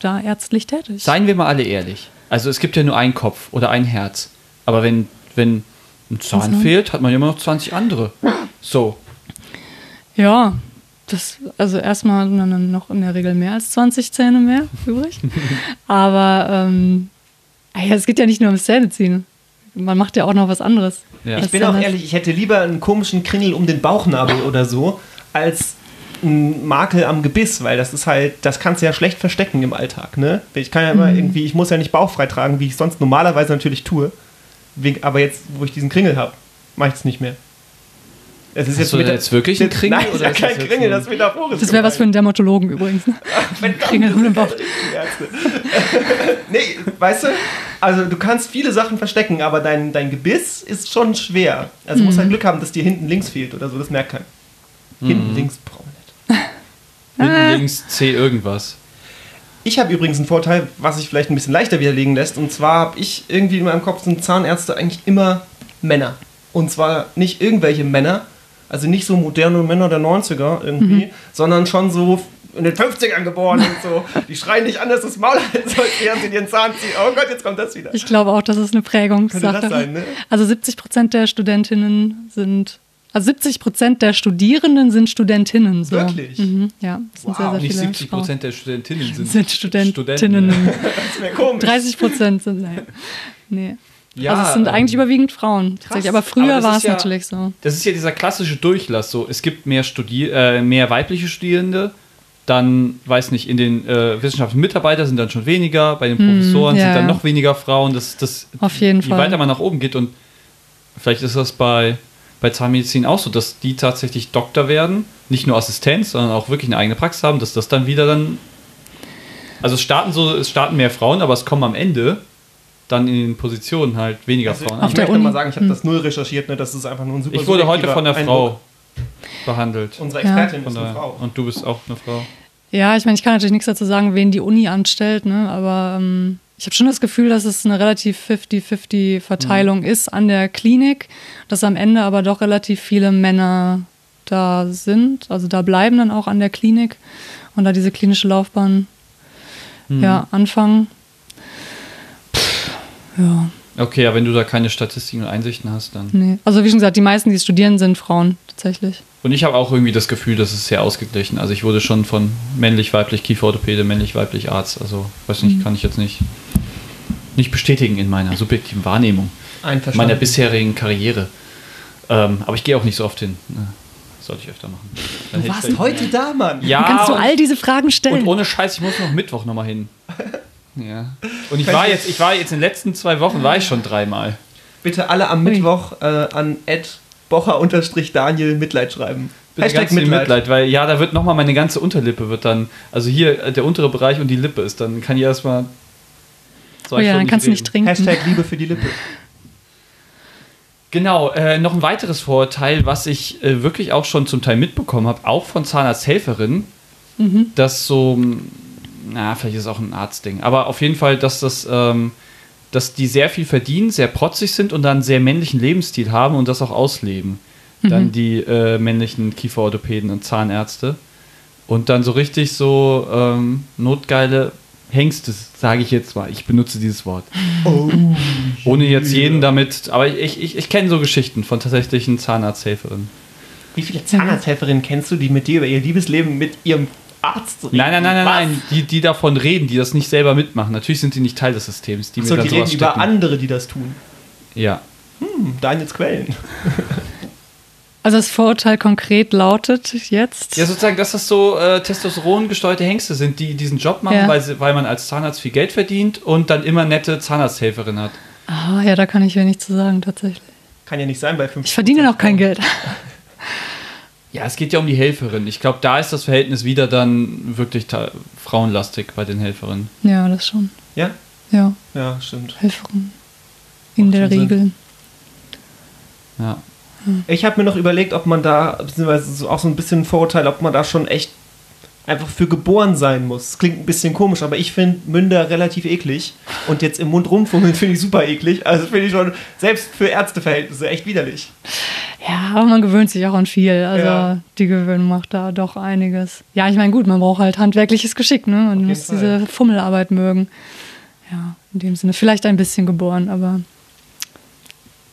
da ärztlich tätig. Seien wir mal alle ehrlich. Also es gibt ja nur einen Kopf oder ein Herz. Aber wenn, wenn ein Zahn Also- fehlt, hat man ja immer noch 20 andere. So. Ja, das, also erstmal hat man dann noch in der Regel mehr als 20 Zähne mehr übrig. <laughs> Aber ähm, ah ja, es geht ja nicht nur ums Zähneziehen. Man macht ja auch noch was anderes. Ja. Ich bin auch ehrlich, ich hätte lieber einen komischen Kringel um den Bauchnabel oder so, als einen Makel am Gebiss, weil das ist halt, das kannst du ja schlecht verstecken im Alltag, ne? Ich kann ja immer Mhm. irgendwie, ich muss ja nicht bauchfrei tragen, wie ich sonst normalerweise natürlich tue. Aber jetzt, wo ich diesen Kringel habe, mache ich es nicht mehr. Es ist Hast du meta- jetzt wirklich einen Kringel, Nein, oder ist kein das jetzt Kringel, das ist metaphorisch. Das wäre was für einen Dermatologen übrigens. Ne? <laughs> <laughs> Kringel um den Bauch. <laughs> Nee, weißt du, also du kannst viele Sachen verstecken, aber dein, dein Gebiss ist schon schwer. Also du musst halt Glück haben, dass dir hinten links fehlt oder so, das merkt keiner. Hinten links wir nicht. Hinten links C irgendwas. Ich habe übrigens einen Vorteil, was sich vielleicht ein bisschen leichter widerlegen lässt. Und zwar habe ich irgendwie in meinem Kopf sind Zahnärzte eigentlich immer Männer. Und zwar nicht irgendwelche Männer, also nicht so moderne Männer der 90er irgendwie, sondern schon so in den 50ern geboren und so. Die schreien nicht an, dass das Maul halten soll, während sie den Zahn ziehen. Oh Gott, jetzt kommt das wieder. Ich glaube auch, das ist eine Prägungssache. Könnte das sein, ne? Also 70 Prozent der Studentinnen sind, also 70 Prozent der Studierenden sind Studentinnen. So. Wirklich? Mhm, ja, das sind Wow, sehr, sehr Nicht viele 70 Prozent der Studentinnen sind, sind Studentinnen. Studenten, <laughs> Das wäre komisch. 30 Prozent sind, nein. Nee. Ja, also es sind ähm, eigentlich überwiegend Frauen. Tatsächlich. Aber früher war es ja- natürlich so. Das ist ja dieser klassische Durchlass. So, es gibt mehr, Studi äh, mehr weibliche Studierende, dann, weiß nicht, in den äh, wissenschaftlichen Mitarbeitern sind dann schon weniger, bei den Professoren Hm, ja, sind dann noch weniger Frauen. Das, das, Auf jeden je Fall. weiter man nach oben geht und vielleicht ist das bei, bei Zahnmedizin auch so, dass die tatsächlich Doktor werden, nicht nur Assistenz, sondern auch wirklich eine eigene Praxis haben, dass das dann wieder dann. Also es starten so, es starten mehr Frauen, aber es kommen am Ende dann in den Positionen halt weniger Also, Frauen. ich der möchte mal sagen, ich habe das null recherchiert, ne? das ist einfach nur ein super Ich wurde heute von der Eindruck. Frau behandelt. Unsere Ja. Expertin Von ist eine. Frau. Und du bist auch eine Frau. Ja, ich meine, ich kann natürlich nichts dazu sagen, wen die Uni anstellt, ne? aber ähm, ich habe schon das Gefühl, dass es eine relativ 50-50 Verteilung ist an der Klinik, dass am Ende aber doch relativ viele Männer da sind, also da bleiben dann auch an der Klinik und da diese klinische Laufbahn ja, anfangen. Pff, ja, Okay, ja, wenn du da keine Statistiken und Einsichten hast, dann. nee. Also wie schon gesagt, die meisten, die studieren, sind Frauen tatsächlich. Und ich habe auch irgendwie das Gefühl, das ist sehr ausgeglichen. Also ich wurde schon von männlich-weiblich Kieferorthopäde, männlich-weiblich Arzt. Also, weiß nicht, kann ich jetzt nicht, nicht bestätigen in meiner subjektiven Wahrnehmung Einverstanden. meiner bisherigen Karriere. Ähm, aber ich gehe auch nicht so oft hin. Ne? Sollte ich öfter machen. Dann Du warst heute da, Mann. Ja, Kannst du all diese Fragen stellen? Und ohne Scheiß, ich muss noch Mittwoch nochmal hin. Ja. Und ich war jetzt, ich war jetzt in den letzten zwei Wochen war ich schon dreimal. Bitte alle am Mittwoch äh, an Ed Bocher-Daniel Mitleid schreiben. Bitte ganz viel Mitleid, weil ja, da wird nochmal meine ganze Unterlippe wird dann, also hier äh, der untere Bereich und die Lippe ist dann, kann ich erstmal. oh ja, dann kannst du nicht trinken. Hashtag Liebe für die Lippe. Genau, äh, noch ein weiteres Vorurteil, was ich äh, wirklich auch schon zum Teil mitbekommen habe, auch von Zahnarzthelferinnen, dass so, na, vielleicht ist es auch ein Arztding, aber auf jeden Fall, dass das, ähm, dass die sehr viel verdienen, sehr protzig sind und dann einen sehr männlichen Lebensstil haben und das auch ausleben. Dann die äh, männlichen Kieferorthopäden und Zahnärzte. Und dann so richtig so ähm, notgeile Hengste, sage ich jetzt mal. Ich benutze dieses Wort. <laughs> Oh. Ohne jetzt jeden damit, aber ich, ich, ich kenne so Geschichten von tatsächlichen Zahnarzthelferinnen. Wie viele Zahnarzthelferinnen kennst du, die mit dir über ihr Liebesleben mit ihrem Arzt reden? Nein, nein, nein, nein, nein, die, die davon reden, die das nicht selber mitmachen. Natürlich sind die nicht Teil des Systems, die So, mir die reden sowas über stecken. andere, die das tun. Ja. Hm, Daniels Quellen. <laughs> Also das Vorurteil konkret lautet jetzt. Ja, sozusagen, dass das so äh, testosterongesteuerte Hengste sind, die diesen Job machen, Ja. weil, sie, weil man als Zahnarzt viel Geld verdient und dann immer nette Zahnarzthelferin hat. Ah, ja, da kann ich ja nichts zu sagen, tatsächlich. Kann ja nicht sein bei 50 Ich verdiene noch kein Geld. <laughs> Ja, es geht ja um die Helferin. Ich glaube, da ist das Verhältnis wieder dann wirklich frauenlastig bei den Helferinnen. Ja, das schon. Ja? Ja, Ja, stimmt. Helferin. In der schon Sinn. Regel. Ja. Ich habe mir noch überlegt, ob man da, beziehungsweise so auch so ein bisschen ein Vorurteil, ob man da schon echt einfach für geboren sein muss. Das klingt ein bisschen komisch, aber ich finde Münder relativ eklig. Und jetzt im Mund rumfummeln finde ich super eklig. Also finde ich schon, selbst für Ärzteverhältnisse, echt widerlich. Ja, aber man gewöhnt sich auch an viel. Also Ja. die Gewöhnung macht da doch einiges. Ja, ich meine, gut, man braucht halt handwerkliches Geschick, ne? Und muss Fall. diese Fummelarbeit mögen. Ja, in dem Sinne. Vielleicht ein bisschen geboren, aber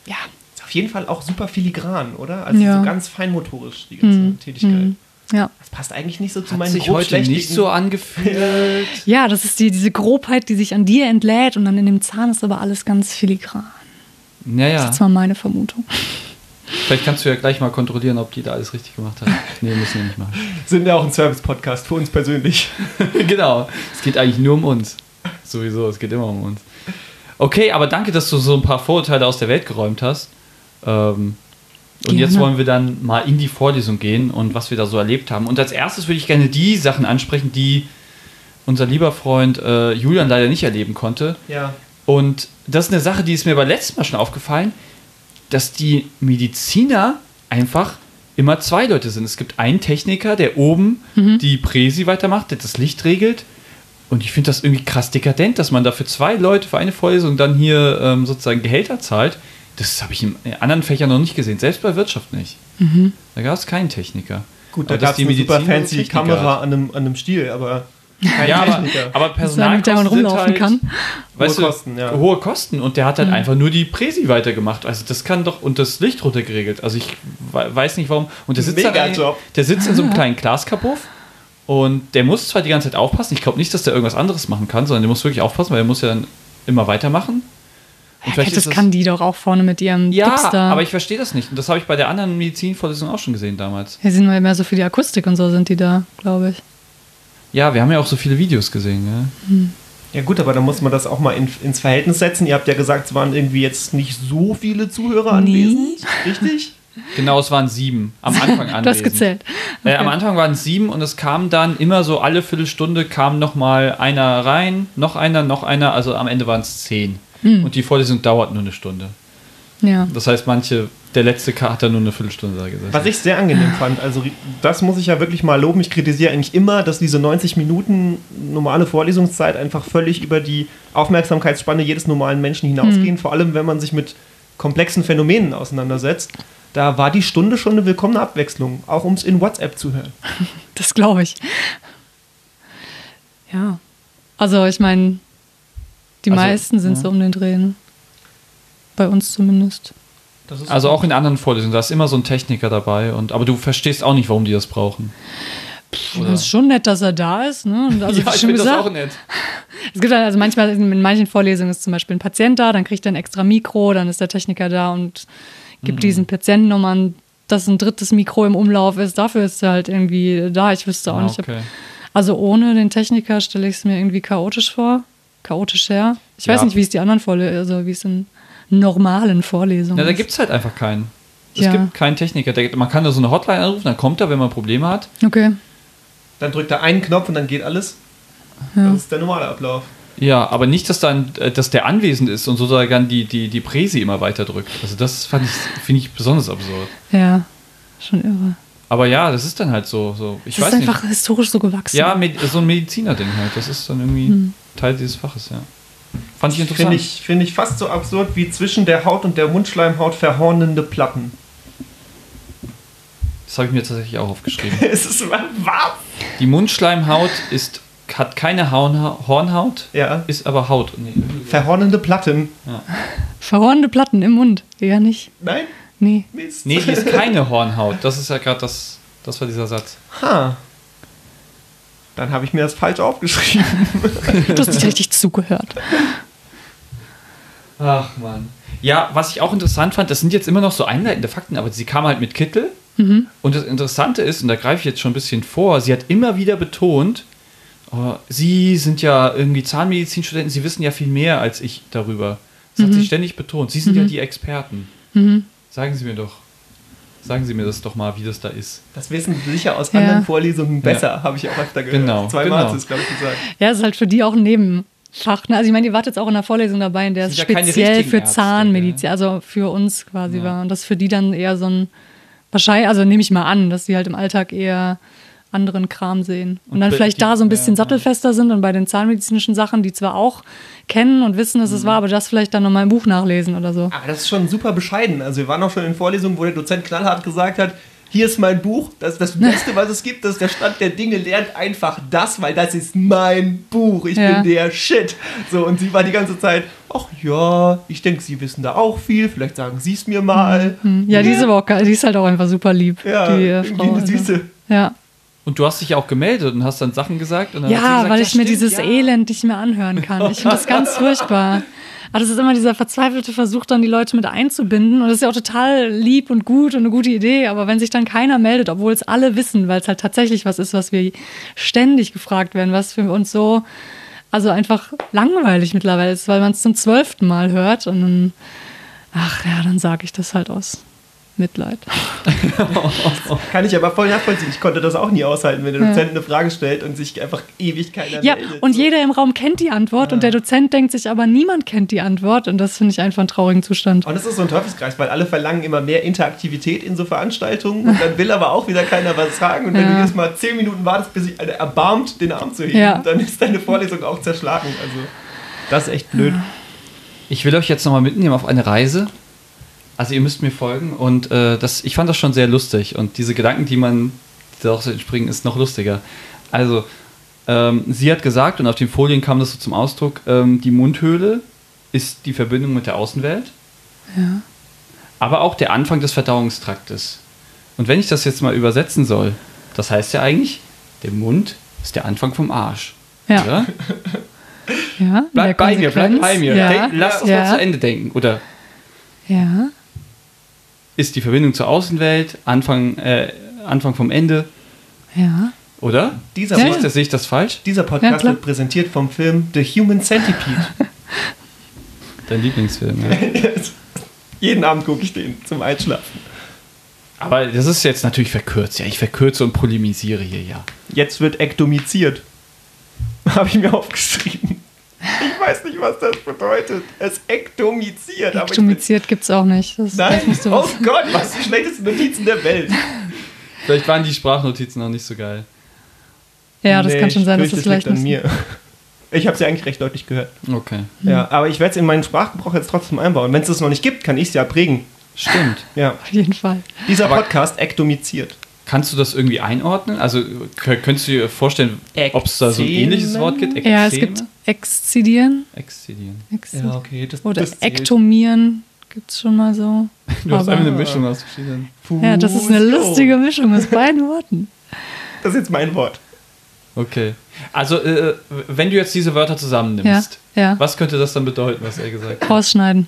ja. Ist auf jeden Fall auch super filigran, oder? Also Ja. so ganz feinmotorisch, die ganze Hm, Tätigkeit. hm. Ja. Das passt eigentlich nicht so zu Hat meinen sich heute nicht so angefühlt. <laughs> Ja, das ist die, diese Grobheit, die sich an dir entlädt und dann in dem Zahn ist aber alles ganz filigran. Ja, Das ist mal meine Vermutung. Vielleicht kannst du ja gleich mal kontrollieren, ob die da alles richtig gemacht hat. Nee, müssen wir nicht machen. <laughs> Sind ja auch ein Service-Podcast für uns persönlich. <laughs> genau. Es geht eigentlich nur um uns. Sowieso, es geht immer um uns. Okay, aber danke, dass du so ein paar Vorurteile aus der Welt geräumt hast. Ähm, und Gerne. jetzt wollen wir dann mal in die Vorlesung gehen und was wir da so erlebt haben. Und als erstes würde ich gerne die Sachen ansprechen, die unser lieber Freund äh, Julian leider nicht erleben konnte. Ja. Und das ist eine Sache, die ist mir beim letzten Mal schon aufgefallen, dass die Mediziner einfach immer zwei Leute sind. Es gibt einen Techniker, der oben die Präsi weitermacht, der das Licht regelt. Und ich finde das irgendwie krass dekadent, dass man dafür zwei Leute für eine Vorlesung dann hier ähm, sozusagen Gehälter zahlt. Das habe ich in anderen Fächern noch nicht gesehen, selbst bei Wirtschaft nicht. Da gab es keinen Techniker. Gut, da Aber gab es eine super Mediziner fancy Techniker Kamera hat. an einem, an einem Stiel, aber kein Ja, aber, Techniker. aber mit der man rumlaufen halt, kann. weißt Hohe du, Kosten, ja. hohe Kosten und der hat halt einfach nur die Präsi weitergemacht. Also das kann doch und das Licht runtergeregelt. Also ich we- weiß nicht warum. Und der sitzt, da rein, Mega-Job. der sitzt in so einem <laughs> kleinen Glaskabuff und der muss zwar die ganze Zeit aufpassen. Ich glaube nicht, dass der irgendwas anderes machen kann, sondern der muss wirklich aufpassen, weil er muss ja dann immer weitermachen. Und Ja, vielleicht das kann die doch auch vorne mit ihrem ja, da. aber ich verstehe das nicht. Und das habe ich bei der anderen Medizinvorlesung auch schon gesehen damals. Hier sind wir mehr so für die Akustik und so sind die da, glaube ich. Ja, wir haben ja auch so viele Videos gesehen. Ja? Ja gut, aber dann muss man das auch mal in, ins Verhältnis setzen. Ihr habt ja gesagt, es waren irgendwie jetzt nicht so viele Zuhörer Nee. anwesend. Richtig? <laughs> Genau, es waren sieben am Anfang an. <laughs> Du hast gezählt. Äh, am Anfang waren es sieben und es kam dann immer so alle Viertelstunde kam noch mal einer rein, noch einer, noch einer. Also am Ende waren es zehn. Hm. Und die Vorlesung dauert nur eine Stunde. Ja. Das heißt, manche, der letzte K hat da nur eine Viertelstunde da gesessen. Was ich sehr angenehm fand, also das muss ich ja wirklich mal loben. Ich kritisiere eigentlich immer, dass diese 90 Minuten normale Vorlesungszeit einfach völlig über die Aufmerksamkeitsspanne jedes normalen Menschen hinausgehen. Vor allem, wenn man sich mit komplexen Phänomenen auseinandersetzt. Da war die Stunde schon eine willkommene Abwechslung, auch um es in WhatsApp zu hören. <laughs> Das glaube ich. Ja. Also ich meine, die Also, meisten sind ja. so um den Drehen. Bei uns zumindest. Das ist Also auch in anderen Vorlesungen, da ist immer so ein Techniker dabei. Und, aber du verstehst auch nicht, warum die das brauchen. Oder? Das ist schon nett, dass er da ist. Ne? Und Also, <laughs> wie ich schon find gesagt, nett. <laughs> Es gibt halt, also manchmal in manchen Vorlesungen ist zum Beispiel ein Patient da, dann kriegt er ein extra Mikro, dann ist der Techniker da und gibt diesen Patienten nochmal ein, dass ein drittes Mikro im Umlauf ist. Dafür ist er halt irgendwie da. Ich wüsste auch Ah, nicht. okay. Also ohne den Techniker stelle ich es mir irgendwie chaotisch vor. Chaotisch her. Ich weiß Ja. nicht, wie es die anderen Vorlesungen, also wie es in normalen Vorlesungen Ja, da gibt es halt einfach keinen. Es Ja. gibt keinen Techniker. Der, man kann da so eine Hotline anrufen, dann kommt er, wenn man Probleme hat. Okay. Dann drückt er einen Knopf und dann geht alles. Ja. Das ist der normale Ablauf. Ja, aber nicht, dass dann, äh, dass der anwesend ist und sozusagen die, die, die Präsi immer weiter drückt. Also das fand ich, finde ich besonders absurd. Ja, schon irre. Aber ja, das ist dann halt so. so ich Das weiß ist einfach nicht. historisch so gewachsen. Ja, so ein Mediziner-Ding halt. Das ist dann irgendwie Hm. Teil dieses Faches, ja. Fand ich interessant. Finde ich, finde ich fast so absurd wie zwischen der Haut und der Mundschleimhaut verhornende Platten. Das habe ich mir tatsächlich auch aufgeschrieben. <laughs> es ist was? Die Mundschleimhaut ist, hat keine Hornha Hornhaut, Ja. ist aber Haut. Nee. Verhornende Platten. Verhornende Platten im Mund. Ja, nicht. Nein? Nee. Mist. nee, die ist keine <laughs> Hornhaut. Das ist ja gerade das, das war dieser Satz. Ha. Dann habe ich mir das falsch aufgeschrieben. <laughs> Du hast nicht richtig zugehört. Ach man. Ja, was ich auch interessant fand, das sind jetzt immer noch so einleitende Fakten, aber sie kam halt mit Kittel. Und das Interessante ist, und da greife ich jetzt schon ein bisschen vor, sie hat immer wieder betont, oh, Sie sind ja irgendwie Zahnmedizinstudenten, Sie wissen ja viel mehr als ich darüber. Das hat sie ständig betont. Sie sind ja die Experten. Sagen Sie mir doch. Sagen Sie mir das doch mal, wie das da ist. Das wissen Sie sicher aus Ja. anderen Vorlesungen besser, habe ich auch öfter gehört. Genau, Zweimal genau. hat sie es, glaube ich, gesagt. Ja, es ist halt für die auch ein Nebenfach. Ne? Also ich meine, ihr wart jetzt auch in der Vorlesung dabei, in der es ja speziell für Ärzte, Zahnmedizin, also für uns quasi Ja. war. Und das für die dann eher so ein, wahrscheinlich, also nehme ich mal an, dass die halt im Alltag eher anderen Kram sehen. Und, Und dann vielleicht die- da so ein bisschen ja, ja. sattelfester sind und bei den zahnmedizinischen Sachen, die zwar auch kennen und wissen, dass Mhm. es war, aber das vielleicht dann nochmal im Buch nachlesen oder so. Aber das ist schon super bescheiden. Also wir waren auch schon in Vorlesungen, wo der Dozent knallhart gesagt hat, hier ist mein Buch, das ist das Beste, was es gibt, das ist der Stand der Dinge, lernt einfach das, weil das ist mein Buch, ich Ja. bin der Shit. So, und sie war die ganze Zeit, ach ja, ich denke, Sie wissen da auch viel, vielleicht sagen Sie es mir mal. Hm. Ja, die ist aber auch. Die ist halt auch einfach super lieb, Ja, die äh, Frau. eine Also. süße. Ja. Und du hast dich ja auch gemeldet und hast dann Sachen gesagt. Und dann Ja, gesagt, weil ja, ich mir stimmt, dieses ja. Elend nicht mehr anhören kann. Ich finde das ganz furchtbar. Aber das ist immer dieser verzweifelte Versuch, dann die Leute mit einzubinden. Und das ist ja auch total lieb und gut und eine gute Idee. Aber wenn sich dann keiner meldet, obwohl es alle wissen, weil es halt tatsächlich was ist, was wir ständig gefragt werden, was für uns so, also einfach langweilig mittlerweile ist, weil man es zum zwölften Mal hört. Und dann, ach ja, dann sage ich das halt aus Mitleid. <laughs> Kann ich aber voll nachvollziehen. Ich konnte das auch nie aushalten, wenn der Ja. Dozent eine Frage stellt und sich einfach ewig keiner Ja, meldet. und jeder im Raum kennt die Antwort und der Dozent denkt sich aber, niemand kennt die Antwort und das finde ich einfach einen traurigen Zustand. Und das ist so ein Teufelskreis, weil alle verlangen immer mehr Interaktivität in so Veranstaltungen und dann will aber auch wieder keiner was sagen. Und wenn Ja. du jedes Mal zehn Minuten wartest, bis sich einer erbarmt, den Arm zu heben, Ja. dann ist deine Vorlesung auch zerschlagen. Also, das ist echt blöd. Ich will euch jetzt nochmal mitnehmen auf eine Reise. Also ihr müsst mir folgen und äh, das, ich fand das schon sehr lustig und diese Gedanken, die man daraus entspringen, ist noch lustiger. Also ähm, sie hat gesagt und auf den Folien kam das so zum Ausdruck, ähm, die Mundhöhle ist die Verbindung mit der Außenwelt, Ja. aber auch der Anfang des Verdauungstraktes. Und wenn ich das jetzt mal übersetzen soll, das heißt ja eigentlich, der Mund ist der Anfang vom Arsch. Ja. Ja, in Bleib bei mir, bleib bei mir. Ja. Denk, lass das ja. mal zu Ende denken. Oder Ja. Ist die Verbindung zur Außenwelt, Anfang, äh, Anfang vom Ende, Ja. oder? Dieser, Ja, Sehe Pod- ich das, sehe ich das falsch? dieser Ja, Podcast klar. wird präsentiert vom Film The Human Centipede. <laughs> Dein Lieblingsfilm, ja. <laughs> Jeden Abend gucke ich den zum Einschlafen. Aber das ist jetzt natürlich verkürzt. Ja, ich verkürze und polemisiere hier, ja. Jetzt wird ektomiziert. <laughs> Habe ich mir aufgeschrieben. Ich weiß nicht, was das bedeutet. Es ektomiziert. Ektomiziert gibt es auch nicht. Das, Nein, du oh Gott, was die schlechtesten Notizen der Welt. Vielleicht waren die Sprachnotizen noch nicht so geil. ja, das Nee, kann schon sein, dass das es vielleicht nicht. an mir. Ich habe sie eigentlich recht deutlich gehört. Okay. Ja, aber ich werde es in meinen Sprachgebrauch jetzt trotzdem einbauen. Wenn es das noch nicht gibt, kann ich es ja prägen. Stimmt. Ja. Auf jeden Fall. Dieser Aber- Podcast ektomiziert. Kannst du das irgendwie einordnen? Also könntest du dir vorstellen, ob es da so ein ähnliches Wort gibt? Ja, es Ekzeme? gibt Exzidieren Exzidieren. Ex okay. Das, oder das. Ektomieren gibt es schon mal so. <laughs> Du hast einfach eine Mischung aus verschiedenen. Ja, das ist eine lustige Mischung aus beiden Worten. <laughs> Das ist jetzt mein Wort. Okay. Also, äh, wenn du jetzt diese Wörter zusammennimmst, Ja, ja. was könnte das dann bedeuten, was er gesagt hat? Rausschneiden.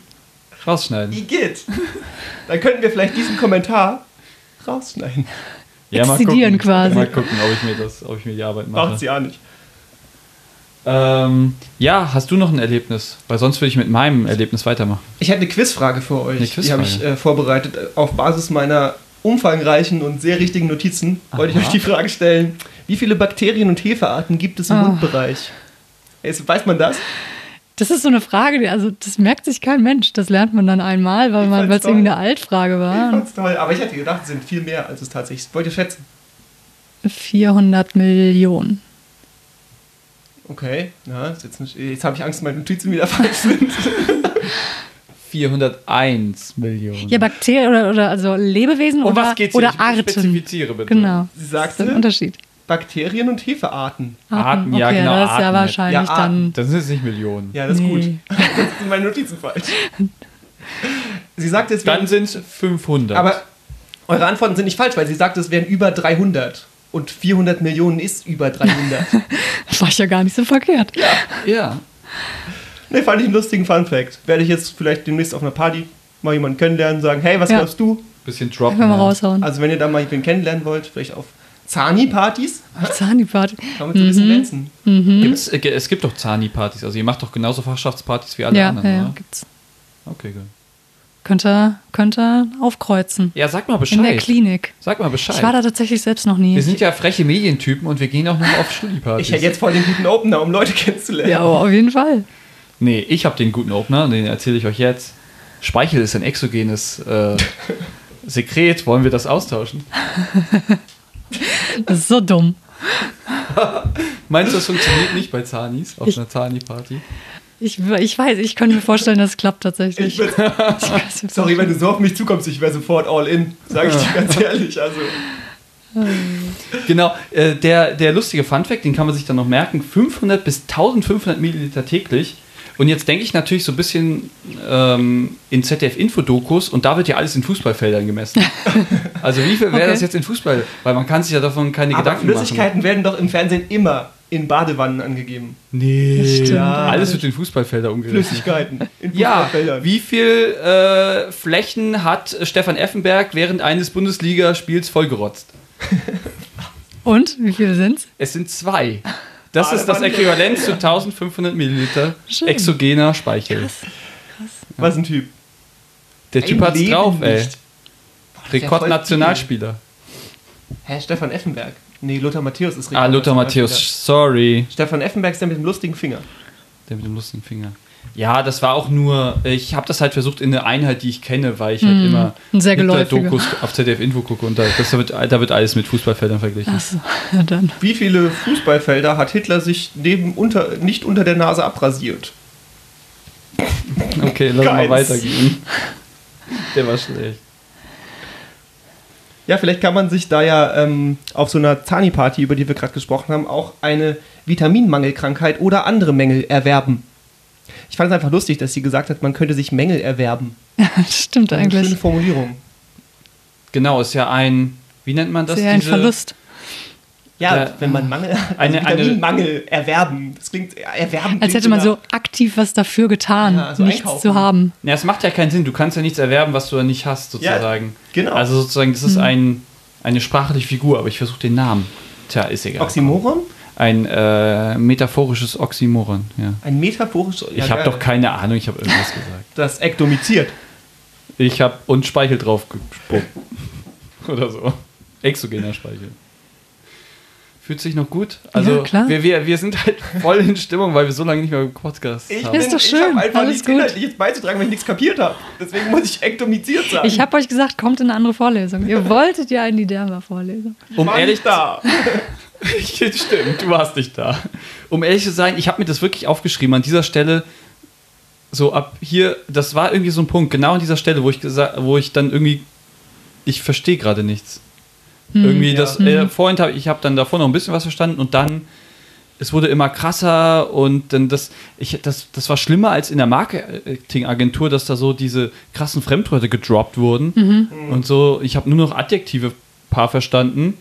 Rausschneiden. Igitt. <laughs> Dann könnten wir vielleicht diesen Kommentar rausschneiden. Exzidieren quasi. Mal gucken, ob ich mir das, ob ich mir die Arbeit mache. Macht sie auch nicht. Ähm, ja, hast du noch ein Erlebnis? Weil sonst würde ich mit meinem Erlebnis weitermachen. Ich hätte eine Quizfrage für euch. Eine Die habe ich Quizfrage. äh, vorbereitet. Auf Basis meiner umfangreichen und sehr richtigen Notizen wollte ich Aha. euch die Frage stellen: Wie viele Bakterien und Hefearten gibt es im Ah. Mundbereich? Jetzt, weiß man das? Das ist so eine Frage, die, also das merkt sich kein Mensch. Das lernt man dann einmal, weil man- es irgendwie eine Altfrage Ich war. fand's toll. Aber ich hätte gedacht, es sind viel mehr, als es tatsächlich ist. Wollt ihr schätzen? 400 Millionen. Okay. Na, jetzt nicht, jetzt habe ich Angst, meine Notizen wieder <laughs> falsch sind. <laughs> 401 Millionen. Ja, Bakterien oder, oder also Lebewesen um oder, was geht's oder hier? Ich Arten. Spezifiziere bitte. Genau. Sie Das ist ein Unterschied. Bakterien und Hefearten. Arten, okay, ja, genau, Das ist ja wahrscheinlich Ja, dann. Das sind jetzt nicht Millionen. Ja, das ist Nee. <laughs> gut. Jetzt sind meine Notizen falsch. <laughs> Sie sagte, es Dann sind es 500. aber eure Antworten sind nicht falsch, weil sie sagte, es wären über 300. Und 400 Millionen ist über 300. Das <laughs> war ja gar nicht so verkehrt. ja. ne, fand ich einen lustigen Fun-Fact. Werde ich jetzt vielleicht demnächst auf einer Party mal jemanden kennenlernen und sagen, hey, was Ja. glaubst du? Bisschen droppen. Einfach mal ja. raushauen. Also wenn ihr da mal jemanden kennenlernen wollt, vielleicht auf Zani-Partys, Zahni-Party. kann man so ein bisschen glänzen. Gibt's, äh, es gibt doch Zani-Partys. Also ihr macht doch genauso Fachschaftspartys wie alle Ja, anderen, ja, ja, gibt's. Okay, gut. Könnte, könnte aufkreuzen. Ja, sag mal In der Bescheid. Klinik. Sag mal Bescheid. Ich war da tatsächlich selbst noch nie. Wir sind ja freche Medientypen und wir gehen auch noch auf Ich Studi-Partys. hätte jetzt voll den guten Opener, um Leute kennenzulernen. ja, aber auf jeden Fall. Nee, ich habe den guten Opener, den erzähle ich euch jetzt. Speichel ist ein exogenes äh, <laughs> Sekret. Wollen wir das austauschen? <laughs> Das ist so dumm. <laughs> Meinst du, das funktioniert nicht bei Zanis auf Ich- einer Zani-Party? Ich, ich weiß, ich könnte mir vorstellen, dass es klappt tatsächlich. Ich Ich sorry, wenn du so auf mich zukommst, ich wäre sofort all in. Sag ich dir ganz ehrlich. Also, Genau, äh, der, der lustige Funfact, den kann man sich dann noch merken, 500 bis 1500 Milliliter täglich. Und jetzt denke ich natürlich so ein bisschen ähm, in ZDF-Infodokus und da wird ja alles in Fußballfeldern gemessen. <laughs> Also wie viel wäre Okay. das jetzt in Fußball? Weil man kann sich ja davon keine aber Gedanken machen. Flüssigkeiten werden doch im Fernsehen immer in Badewannen angegeben. Nee, stimmt. alles wird in Fußballfelder umgerechnet. Flüssigkeiten in Ja, Fußballfeldern. wie viel äh, Flächen hat Stefan Effenberg während eines Bundesligaspiels vollgerotzt? Und? Und? Wie viele sind's? Es sind zwei. Das ist das. Äquivalent zu 1500 Milliliter Schön. exogener Speichel. Was ein Typ. Der Typ hat's Leben drauf, ey. nicht. Rekordnationalspieler. Hä, Stefan Effenberg? Nee, Lothar Matthäus ist Ah, Lothar. Matthäus, sorry. Stefan Effenberg ist der mit dem lustigen Finger. Der mit dem lustigen Finger. Ja, das war auch nur, ich habe das halt versucht in eine Einheit, die ich kenne, weil ich halt immer ein sehr. Dokus auf ZDF Info gucke und da, das wird, da wird alles mit Fußballfeldern verglichen. Achso, <laughs> ja dann. Wie viele Fußballfelder hat Hitler sich neben unter, nicht unter der Nase abrasiert? Okay, lass mal Keins. weitergehen. Der war schlecht. Ja, vielleicht kann man sich da ja ähm, auf so einer Zani-Party, über die wir gerade gesprochen haben, auch eine Vitaminmangelkrankheit oder andere Mängel erwerben. Ich fand es einfach lustig, dass sie gesagt hat, man könnte sich Mängel erwerben. <laughs> Das stimmt Eine schöne eigentlich. Formulierung. Genau, ist ja ein, wie nennt man das? Sehr ein Diese- Verlust. Ja, Ja. wenn man Mangel hat. Eine- also Vitaminmangel erwerben. Das klingt erwerben. Als hätte man so aktiv was dafür getan, Ja, so nichts einkaufen. zu haben. Ja, es macht ja keinen Sinn. Du kannst ja nichts erwerben, was du ja nicht hast, sozusagen. genau. Also sozusagen, das ist ein, eine sprachliche Figur, aber ich versuche den Namen. Tja, ist egal. Oxymoron? Ein äh, metaphorisches Oxymoron, ja. Ein metaphorisches. ich habe doch keine Ahnung, ich habe irgendwas gesagt. Das ektomiziert. Ich habe und Speichel drauf gespuckt. <laughs> Oder so. Exogener Speichel. Fühlt sich noch gut? Also, Ja, klar. Wir, wir, wir sind halt voll in Stimmung, weil wir so lange nicht mehr Podcast Ich haben. Ist doch ich schön, habe einfach alles nichts gut. Inhaltliches beizutragen, weil ich nichts kapiert habe. Deswegen muss ich ektomisiert sein. Ich habe euch gesagt, kommt in eine andere Vorlesung. Ihr wolltet ja in die Derma-Vorlesung. um ehrlich da. <laughs> <laughs> Stimmt, du warst nicht da. Um ehrlich zu sein, ich habe mir das wirklich aufgeschrieben. An dieser Stelle, so ab hier, das war irgendwie so ein Punkt, genau an dieser Stelle, wo ich, gesa- wo ich dann irgendwie, ich verstehe gerade nichts. irgendwie Ja. das, äh, vorhin habe ich habe dann davor noch ein bisschen was verstanden und dann, es wurde immer krasser und dann das, ich, das, das war schlimmer als in der Marketingagentur, dass da so diese krassen Fremdwörter gedroppt wurden und so, ich habe nur noch Adjektive paar verstanden,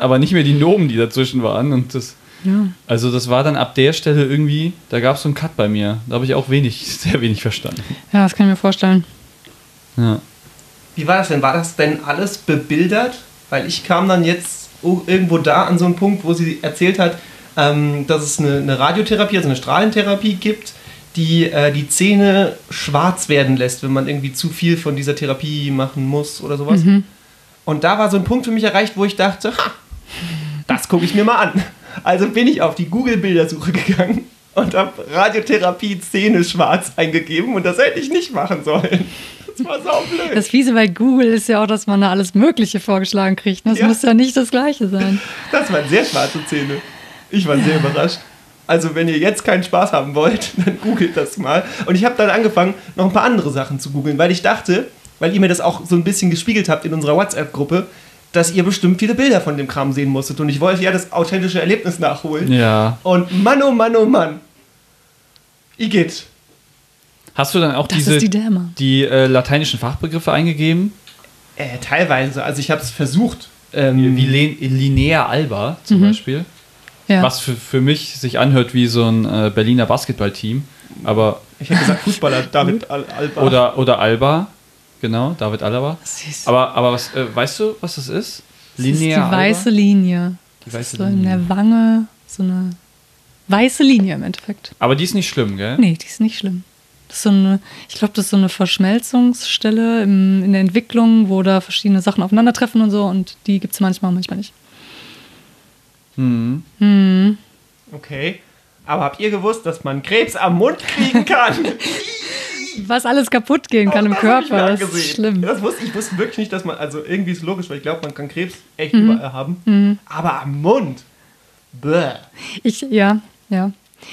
aber nicht mehr die Nomen, die dazwischen waren und das, Ja. also das war dann ab der Stelle irgendwie, da gab es so einen Cut bei mir, da habe ich auch wenig, <laughs> sehr wenig verstanden. ja, das kann ich mir vorstellen. Ja. Wie war das denn? War das denn alles bebildert? Weil ich kam dann jetzt irgendwo da an so einen Punkt, wo sie erzählt hat, ähm, dass es eine, eine Radiotherapie, also eine Strahlentherapie gibt, die äh, die Zähne schwarz werden lässt, wenn man irgendwie zu viel von dieser Therapie machen muss oder sowas. Und da war so ein Punkt für mich erreicht, wo ich dachte, ha, das gucke ich mir mal an. Also bin ich auf die Google-Bildersuche gegangen und habe Radiotherapie Zähne schwarz eingegeben und das hätte ich nicht machen sollen. Das war saublöd. Das Fiese bei Google ist ja auch, dass man da alles Mögliche vorgeschlagen kriegt. Das Ja. muss ja nicht das Gleiche sein. Das waren sehr schwarze Zähne. Ich war sehr überrascht. Also, wenn ihr jetzt keinen Spaß haben wollt, <laughs> dann googelt das mal. Und ich habe dann angefangen, noch ein paar andere Sachen zu googeln, weil ich dachte, weil ihr mir das auch so ein bisschen gespiegelt habt in unserer WhatsApp-Gruppe, dass ihr bestimmt viele Bilder von dem Kram sehen musstet. Und ich wollte ja das authentische Erlebnis nachholen. ja. Und Mann, oh Mann, oh Mann. Igitt. Hast du dann auch Das diese, die die äh, lateinischen Fachbegriffe eingegeben? Äh, teilweise. Also, ich habe es versucht. Ähm, Wie Lin Linnea Alba zum Beispiel. Ja. Was für, für mich sich anhört wie so ein äh, Berliner Basketballteam. Aber, ich hätte gesagt, Fußballer <laughs> David Al Alba. oder, oder Alba, genau, David Alaba. Süß. Aber, aber was, äh, weißt du, was das ist? das ist die weiße Linie. Die Das weiße ist so in Linie. der Wange so eine weiße Linie im Endeffekt. Aber die ist nicht schlimm, gell? Nee, die ist nicht schlimm. Das ist so eine, ich glaube, das ist so eine Verschmelzungsstelle im, in der Entwicklung, wo da verschiedene Sachen aufeinandertreffen und so. Und die gibt es manchmal, manchmal nicht. Mhm. Hm. Okay. Aber habt ihr gewusst, dass man Krebs am Mund kriegen kann? <laughs> Was alles kaputt gehen kann im Körper, das ist schlimm. Das wusste, ich wusste wirklich nicht, dass man, also irgendwie ist logisch, weil ich glaube, man kann Krebs echt Mhm. überall haben. Aber am Mund. Bäh. Ich, ja, ja.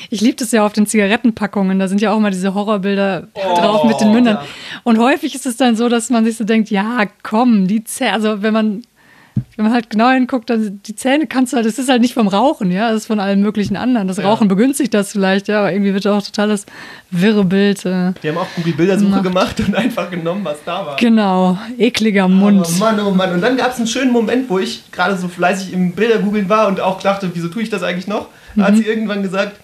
Ich liebe das ja auf den Zigarettenpackungen. Da sind ja auch mal diese Horrorbilder drauf mit den Mündern. ja. Und häufig ist es dann so, dass man sich so denkt, ja, komm, die Zähne, also wenn man, wenn man halt genau hinguckt, dann die Zähne kannst du halt, das ist halt nicht vom Rauchen, ja, das ist von allen möglichen anderen. Das Rauchen begünstigt das vielleicht, ja, aber irgendwie wird auch total das wirre Bild. Äh, Die haben auch Google Bildersuche Macht. gemacht und einfach genommen, was da war. genau, ekliger Mund. Oh Mann, oh Mann. Und dann gab es einen schönen Moment, wo ich gerade so fleißig im Bilder googeln war und auch dachte, wieso tue ich das eigentlich noch? Da Mhm. hat sie irgendwann gesagt,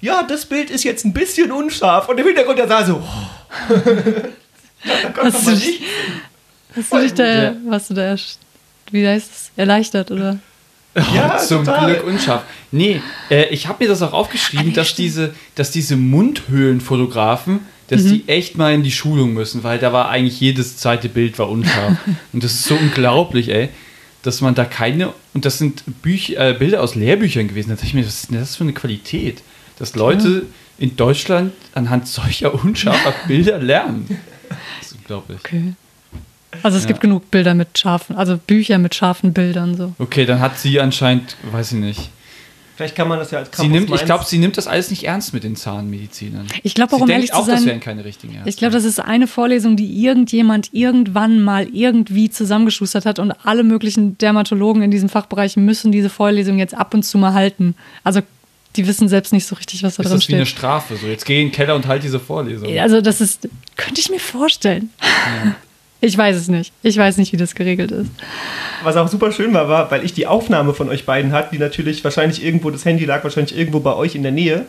ja, das Bild ist jetzt ein bisschen unscharf. Und im Hintergrund der sah so, oh. <laughs> da du- nicht. Hast du dich da, was du da, erst- wie heißt es, erleichtert, oder? <laughs> Ja, <laughs> Zum total. Glück unscharf. Nee, äh, ich habe mir das auch aufgeschrieben, dass, diese, dass diese Mundhöhlenfotografen, dass Mhm. die echt mal in die Schulung müssen, weil da war eigentlich jedes zweite Bild war unscharf. <laughs> und das ist so unglaublich, ey, dass man da keine, und das sind Büch, äh, Bilder aus Lehrbüchern gewesen, da dachte ich mir, was ist denn das für eine Qualität? Dass Leute in Deutschland anhand solcher unscharfer Bilder lernen. Das ist unglaublich. Okay. Also es Ja. gibt genug Bilder mit scharfen, also Bücher mit scharfen Bildern so. Okay, dann hat sie anscheinend, weiß ich nicht. Vielleicht kann man das ja als Sie Campus nimmt, ich Mainz- glaube, sie nimmt das alles nicht ernst mit den Zahnmedizinern. Ich glaube auch, Sie um denkt ehrlich zu auch, das sein, wären keine richtigen Ärzte. ich glaube, das ist eine Vorlesung, die irgendjemand irgendwann mal irgendwie zusammengeschustert hat und alle möglichen Dermatologen in diesem Fachbereich müssen diese Vorlesung jetzt ab und zu mal halten. Also die wissen selbst nicht so richtig, was da ist drin das wie eine steht. Strafe? So, jetzt geh in den Keller und halt diese Vorlesung. Also das ist, könnte ich mir vorstellen. Ich weiß es nicht. Ich weiß nicht, wie das geregelt ist. Was auch super schön war, war, weil ich die Aufnahme von euch beiden hatte, die natürlich wahrscheinlich irgendwo, das Handy lag wahrscheinlich irgendwo bei euch in der Nähe,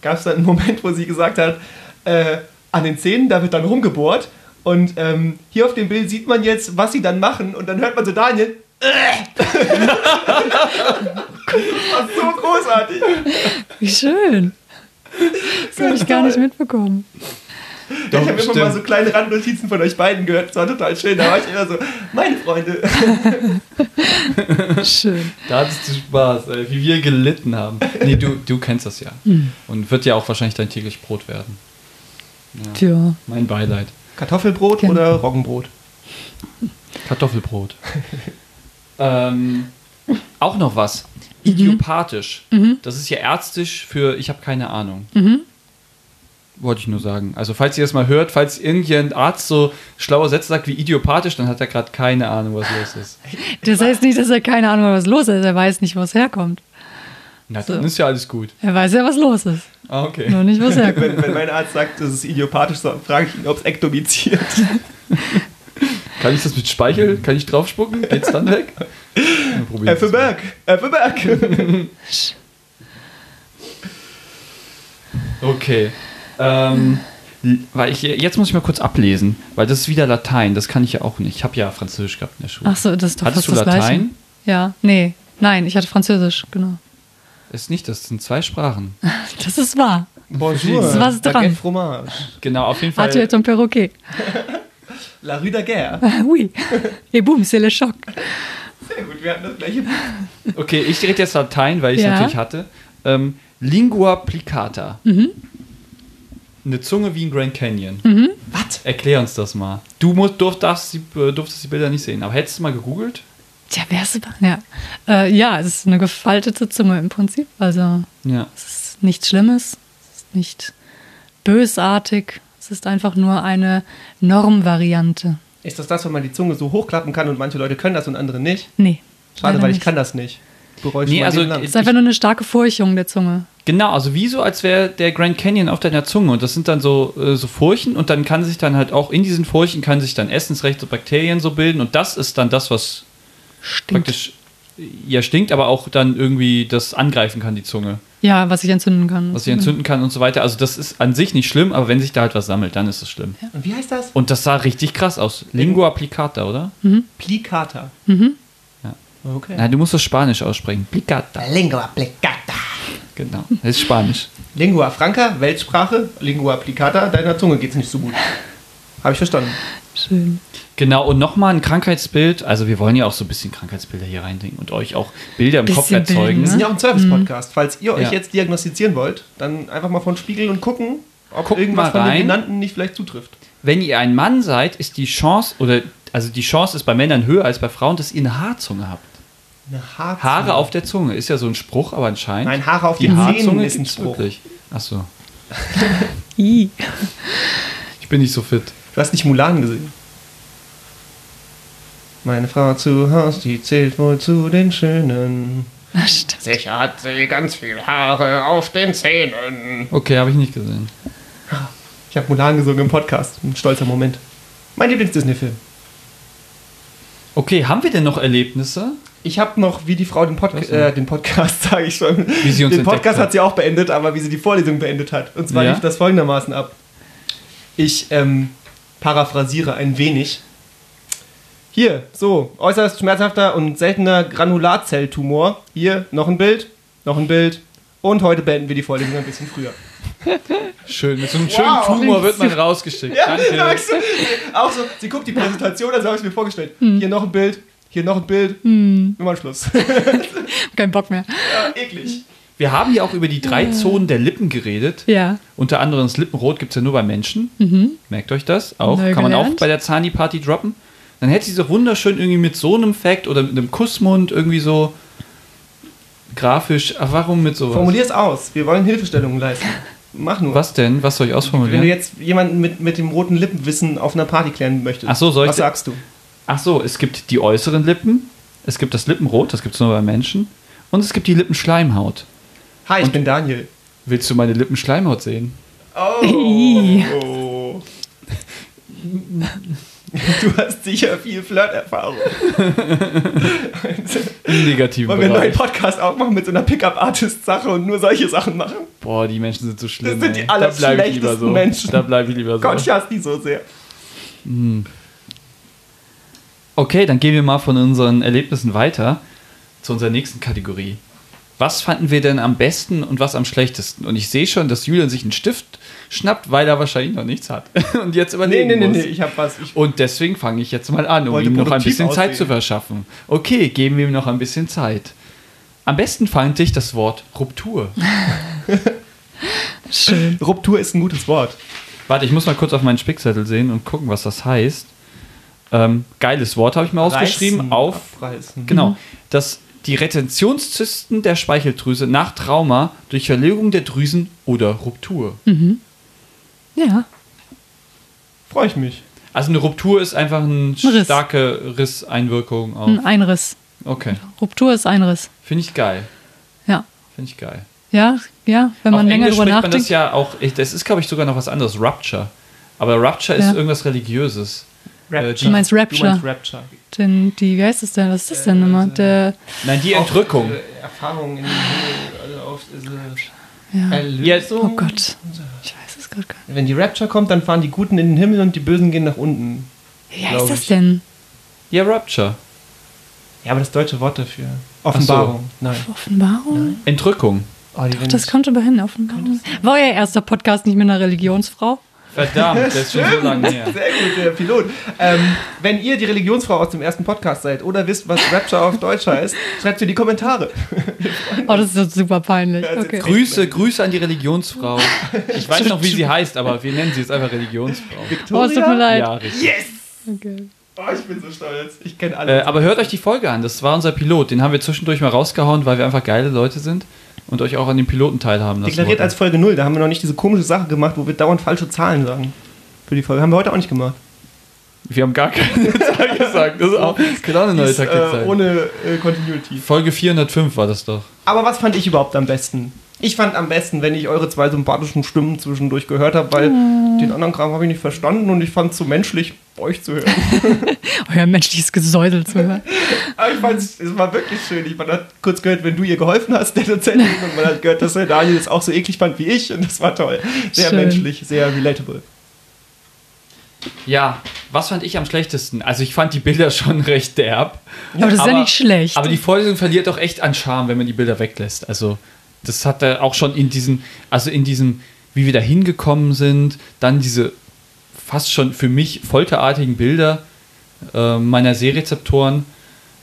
gab es dann einen Moment, wo sie gesagt hat, äh, an den Zähnen, da wird dann rumgebohrt und ähm, hier auf dem Bild sieht man jetzt, was sie dann machen und dann hört man so Daniel, äh. <laughs> das war so großartig. Wie schön. Das habe ich gar nicht mitbekommen. <laughs> Doch, ich habe immer mal so kleine Randnotizen von euch beiden gehört. Das war total schön. Da war ich immer so, meine Freunde. <laughs> Schön. Da hattest du Spaß, ey, wie wir gelitten haben. Nee, du, du kennst das ja. Und wird ja auch wahrscheinlich dein täglich Brot werden. Tja. Mein Beileid. Kartoffelbrot Kenn- oder Roggenbrot? Kartoffelbrot. <laughs> ähm, auch noch was. Idiopathisch. Das ist ja ärztisch für ich habe keine Ahnung. Wollte ich nur sagen. Also falls ihr das mal hört, falls irgendein Arzt so schlaue Sätze sagt wie idiopathisch, dann hat er gerade keine Ahnung, was los ist. Das heißt nicht, dass er keine Ahnung hat, was los ist. Er weiß nicht, wo es herkommt. Na, dann ist ja alles gut. Er weiß ja, was los ist. Ah, okay. Nur nicht, wo es <laughs> Wenn, herkommt. wenn mein Arzt sagt, das ist idiopathisch, so, frage ich ihn, ob es ektomiziert. <laughs> Kann ich das mit Speichel? Kann ich draufspucken? Geht's dann weg? Dann probieren F. wir's mal. Berg, F. Berg. <laughs> Okay. Ähm, weil ich, jetzt muss ich mal kurz ablesen, weil das ist wieder Latein, das kann ich ja auch nicht. Ich habe ja Französisch gehabt in der Schule. Ach so, das ist doch Hattest fast du das Latein? Gleiche. Ja, nee. Nein, ich hatte Französisch, genau. Ist nicht, das sind zwei Sprachen. <laughs> Das ist wahr. Bonjour. Ist was dran. Baguette fromage. Genau, auf jeden Fall. Tu es un perroquet. <laughs> La Rue Daguerre. Ah, <laughs> oui. Et boum, c'est le choc. Sehr gut, wir hatten das gleiche. Okay, ich rede jetzt Latein, weil ich es Ja. natürlich hatte. Ähm, Lingua plicata. Mhm. Eine Zunge wie ein Grand Canyon. Was? Erklär uns das mal. Du musst, durf, darfst, die, äh, durftest die Bilder nicht sehen, aber hättest du mal gegoogelt? Tja, wer ist ja. Äh, ja, es ist eine gefaltete Zunge im Prinzip. Also Ja. es ist nichts Schlimmes, es ist nicht bösartig. Es ist einfach nur eine Normvariante. Ist das das, wenn man die Zunge so hochklappen kann und manche Leute können das und andere nicht? Nee. Schade, weil ich nicht. kann das nicht. Bereue ich Nee, also. Es ist einfach nur eine starke Furchung der Zunge. Genau, also wie so, als wäre der Grand Canyon auf deiner Zunge. Und das sind dann so, äh, so Furchen und dann kann sich dann halt auch in diesen Furchen kann sich dann Essensrecht so Bakterien so bilden und das ist dann das, was Stinkt. praktisch ja stinkt, aber auch dann irgendwie das angreifen kann, die Zunge. Ja, was sich entzünden kann. Was sich entzünden kann und so weiter. Also das ist an sich nicht schlimm, aber wenn sich da halt was sammelt, dann ist es schlimm. und wie heißt das? Und das sah richtig krass aus. Lingua applicata, oder? Plicata. Mhm. Okay. Nein, du musst das Spanisch aussprechen. Plicata. Lingua Plicata. Genau. Das ist Spanisch. Lingua Franca, Weltsprache. Lingua Plicata, deiner Zunge geht's nicht so gut. Habe ich verstanden. Schön. Genau, und nochmal ein Krankheitsbild. Also wir wollen ja auch so ein bisschen Krankheitsbilder hier reinbringen und euch auch Bilder im Kopf Bisschen erzeugen. Bilder, Wir sind ja auch ein Service-Podcast. Falls ihr euch Ja. jetzt diagnostizieren wollt, dann einfach mal von Spiegel und gucken, ob Guckt irgendwas von den genannten nicht vielleicht zutrifft. Wenn ihr ein Mann seid, ist die Chance, oder also die Chance ist bei Männern höher als bei Frauen, dass ihr eine Haarzunge habt. Eine Haarzunge. Haare auf der Zunge ist ja so ein Spruch, aber anscheinend. Nein, Haare auf die den Zähnen ist ein Spruch. wirklich. Achso, <laughs> I. ich bin nicht so fit. Du hast nicht Mulan gesehen. Meine Frau zu Hause, die zählt wohl zu den Schönen. Stimmt. Sicher hat sie ganz viel Haare auf den Zähnen. Okay, habe ich nicht gesehen. Ich habe Mulan gesungen im Podcast. Ein stolzer Moment. Mein Lieblings-Disney-Film. Okay, haben wir denn noch Erlebnisse? Ich habe noch, wie die Frau den, Podca äh, den Podcast, <laughs> sage ich schon. Wie sie uns den Podcast hat. hat sie auch beendet, aber wie sie die Vorlesung beendet hat. Und zwar Ja? lief das folgendermaßen ab. Ich ähm, paraphrasiere ein wenig. Hier, so, äußerst schmerzhafter und seltener Granularzelltumor. Hier, noch ein Bild, noch ein Bild. Und heute beenden wir die Vorlesung ein bisschen früher. <laughs> Schön, mit so einem Wow. schönen Tumor wird man rausgeschickt. Ja, Danke. sagst du. Auch so, sie guckt die Präsentation, also habe ich mir vorgestellt. Hier noch ein Bild, hier noch ein Bild. Wir machen Schluss. <laughs> Kein Bock mehr. ja, eklig. Wir haben ja auch über die drei Zonen der Lippen geredet. Ja. Unter anderem das Lippenrot gibt es ja nur bei Menschen. Merkt euch das auch. Neu Kann man auch gelernt. bei der Zani-Party droppen. Dann hätte sie so wunderschön irgendwie mit so einem Fact oder mit einem Kussmund irgendwie so grafisch. Aber warum mit sowas? Formulier es aus. Wir wollen Hilfestellungen leisten. Mach nur. Was denn? Was soll ich Wenn du ausformulieren? jetzt jemanden mit, mit dem roten Lippenwissen auf einer Party klären möchtest, Ach so, soll ich was sagst du? Ach so, es gibt die äußeren Lippen, es gibt das Lippenrot, das gibt es nur bei Menschen. Und es gibt die Lippenschleimhaut. Hi, ich Und- bin Daniel. Willst du meine Lippenschleimhaut sehen? Oh. <laughs> Du hast sicher viel Flirterfahrung. <laughs> Im negativen Wollen wir einen neuen. Podcast auch machen mit so einer Pickup-Artist-Sache und nur solche Sachen machen? Boah, die Menschen sind so schlimm. Das sind die allerschlechtesten so. Menschen. Da bleibe ich lieber so. Gott, ich hasse die so sehr. Okay, dann gehen wir mal von unseren Erlebnissen weiter zu unserer nächsten Kategorie. was fanden wir denn am besten und was am schlechtesten? Und ich sehe schon, dass Julian sich einen Stift schnappt, weil er wahrscheinlich noch nichts hat. <laughs> und jetzt Nee, überlegen nee, nee, muss. nee, ich hab was. Ich, Und deswegen fange ich jetzt mal an, um ihm noch ein bisschen Zeit aussehen. zu verschaffen. Okay, geben wir ihm noch ein bisschen Zeit. Am besten fand ich das Wort Ruptur. Schön. Ruptur ist ein gutes Wort. Warte, ich muss mal kurz auf meinen Spickzettel sehen und gucken, was das heißt. Ähm, geiles Wort habe ich mir ausgeschrieben. Auf, abreißen. genau, dass die Retentionszysten der Speicheldrüse nach Trauma durch Verlegung der Drüsen oder Ruptur. Ja. Freue ich mich. Also eine Ruptur ist einfach eine Riss. starke Risseinwirkung auf. Ein Einriss. Okay, Ruptur ist Einriss. finde ich geil. Ja. Finde ich geil. Ja, ja, wenn man Auf länger Englisch drüber spricht man das nachdenkt. ja auch, das ist glaube ich sogar noch was anderes, Rupture. Aber Rupture Ja. ist irgendwas Religiöses. Äh, Du meinst Rapture. Du meinst Rapture. Denn die, wie heißt das denn? Was ist das denn immer? Der, Nein, die Entrückung. Äh, Erfahrung in den Himmel, also auf ja. Erlösung. Oh Gott. Ich weiß es gerade gar nicht. Wenn die Rapture kommt, dann fahren die Guten in den Himmel und die Bösen gehen nach unten. Wie heißt das ich. denn? Ja, Rupture. Ja, aber das deutsche Wort dafür. Offenbarung. Nein. Offenbarung? Entrückung. Oh, werden- Das kommt aber hin, Offenbarung. War euer erster Podcast nicht mit einer Religionsfrau? Verdammt, das ist schon so lange her. Sehr gut, der Pilot. Ähm, wenn ihr die Religionsfrau aus dem ersten Podcast seid oder wisst, was Rapture auf Deutsch heißt, schreibt in die Kommentare. Oh, das ist super peinlich. Okay. Grüße, Grüße an die Religionsfrau. Ich weiß noch, wie sie heißt, aber wir nennen sie jetzt einfach Religionsfrau. Oh, es tut mir leid. Ja, richtig. Yes! Okay. Oh, ich bin so stolz. Ich kenne Äh, alle. aber hört euch die Folge an, das war unser Pilot. Den haben wir zwischendurch mal rausgehauen, weil wir einfach geile Leute sind und euch auch an dem Piloten teilhaben lassen. Deklariert wollten. als Folge 0. Da haben wir noch nicht diese komische Sache gemacht, wo wir dauernd falsche Zahlen sagen. Für die Folge. Haben wir heute auch nicht gemacht. wir haben gar keine <laughs> Zahl gesagt. Das ist auch genau eine neue Ist, Taktik. äh, sein. ohne äh, Continuity. Folge 405 war das doch. Aber was fand ich überhaupt am besten? Ich fand am besten, wenn ich eure zwei sympathischen Stimmen zwischendurch gehört habe, weil den anderen Kram habe ich nicht verstanden und ich fand es so menschlich, euch zu hören. <laughs> Euer menschliches Gesäusel zu hören. <laughs> Aber ich fand es war wirklich schön. Ich, man hat kurz gehört, wenn du ihr geholfen hast, der Dozentin, <laughs> und man hat gehört, dass der Daniel es auch so eklig fand wie ich und das war toll. Sehr Schön. menschlich, sehr relatable. Ja, was fand ich am schlechtesten? Also ich fand die Bilder schon recht derb. Aber das ist ja nicht schlecht. Aber die Vorlesung verliert auch echt an Charme, wenn man die Bilder weglässt. Also das hat er auch schon in diesen, also in diesem, wie wir da hingekommen sind, dann diese fast schon für mich folterartigen Bilder äh, meiner Sehrezeptoren.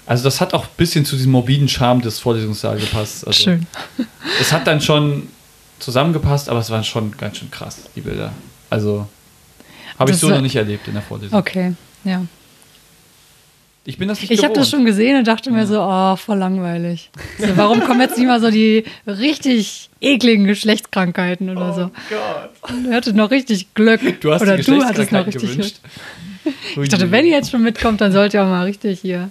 Also das hat auch ein bisschen zu diesem morbiden Charme des Vorlesungssaals gepasst. Also Schön. <laughs> Es hat dann schon zusammengepasst, aber es waren schon ganz schön krass, die Bilder. Also habe ich so noch nicht erlebt in der Vorlesung. Okay, ja. Ich bin das nicht Ich habe das schon gesehen und dachte mir so, oh, voll langweilig. So, warum kommen jetzt nicht mal so die richtig ekligen Geschlechtskrankheiten oder so? Gott. Und ihr hattet noch richtig Glück. Du hast oder die du hattest noch richtig gewünscht. Glück. Ich dachte, wenn ihr jetzt schon mitkommt, dann sollt ihr auch mal richtig hier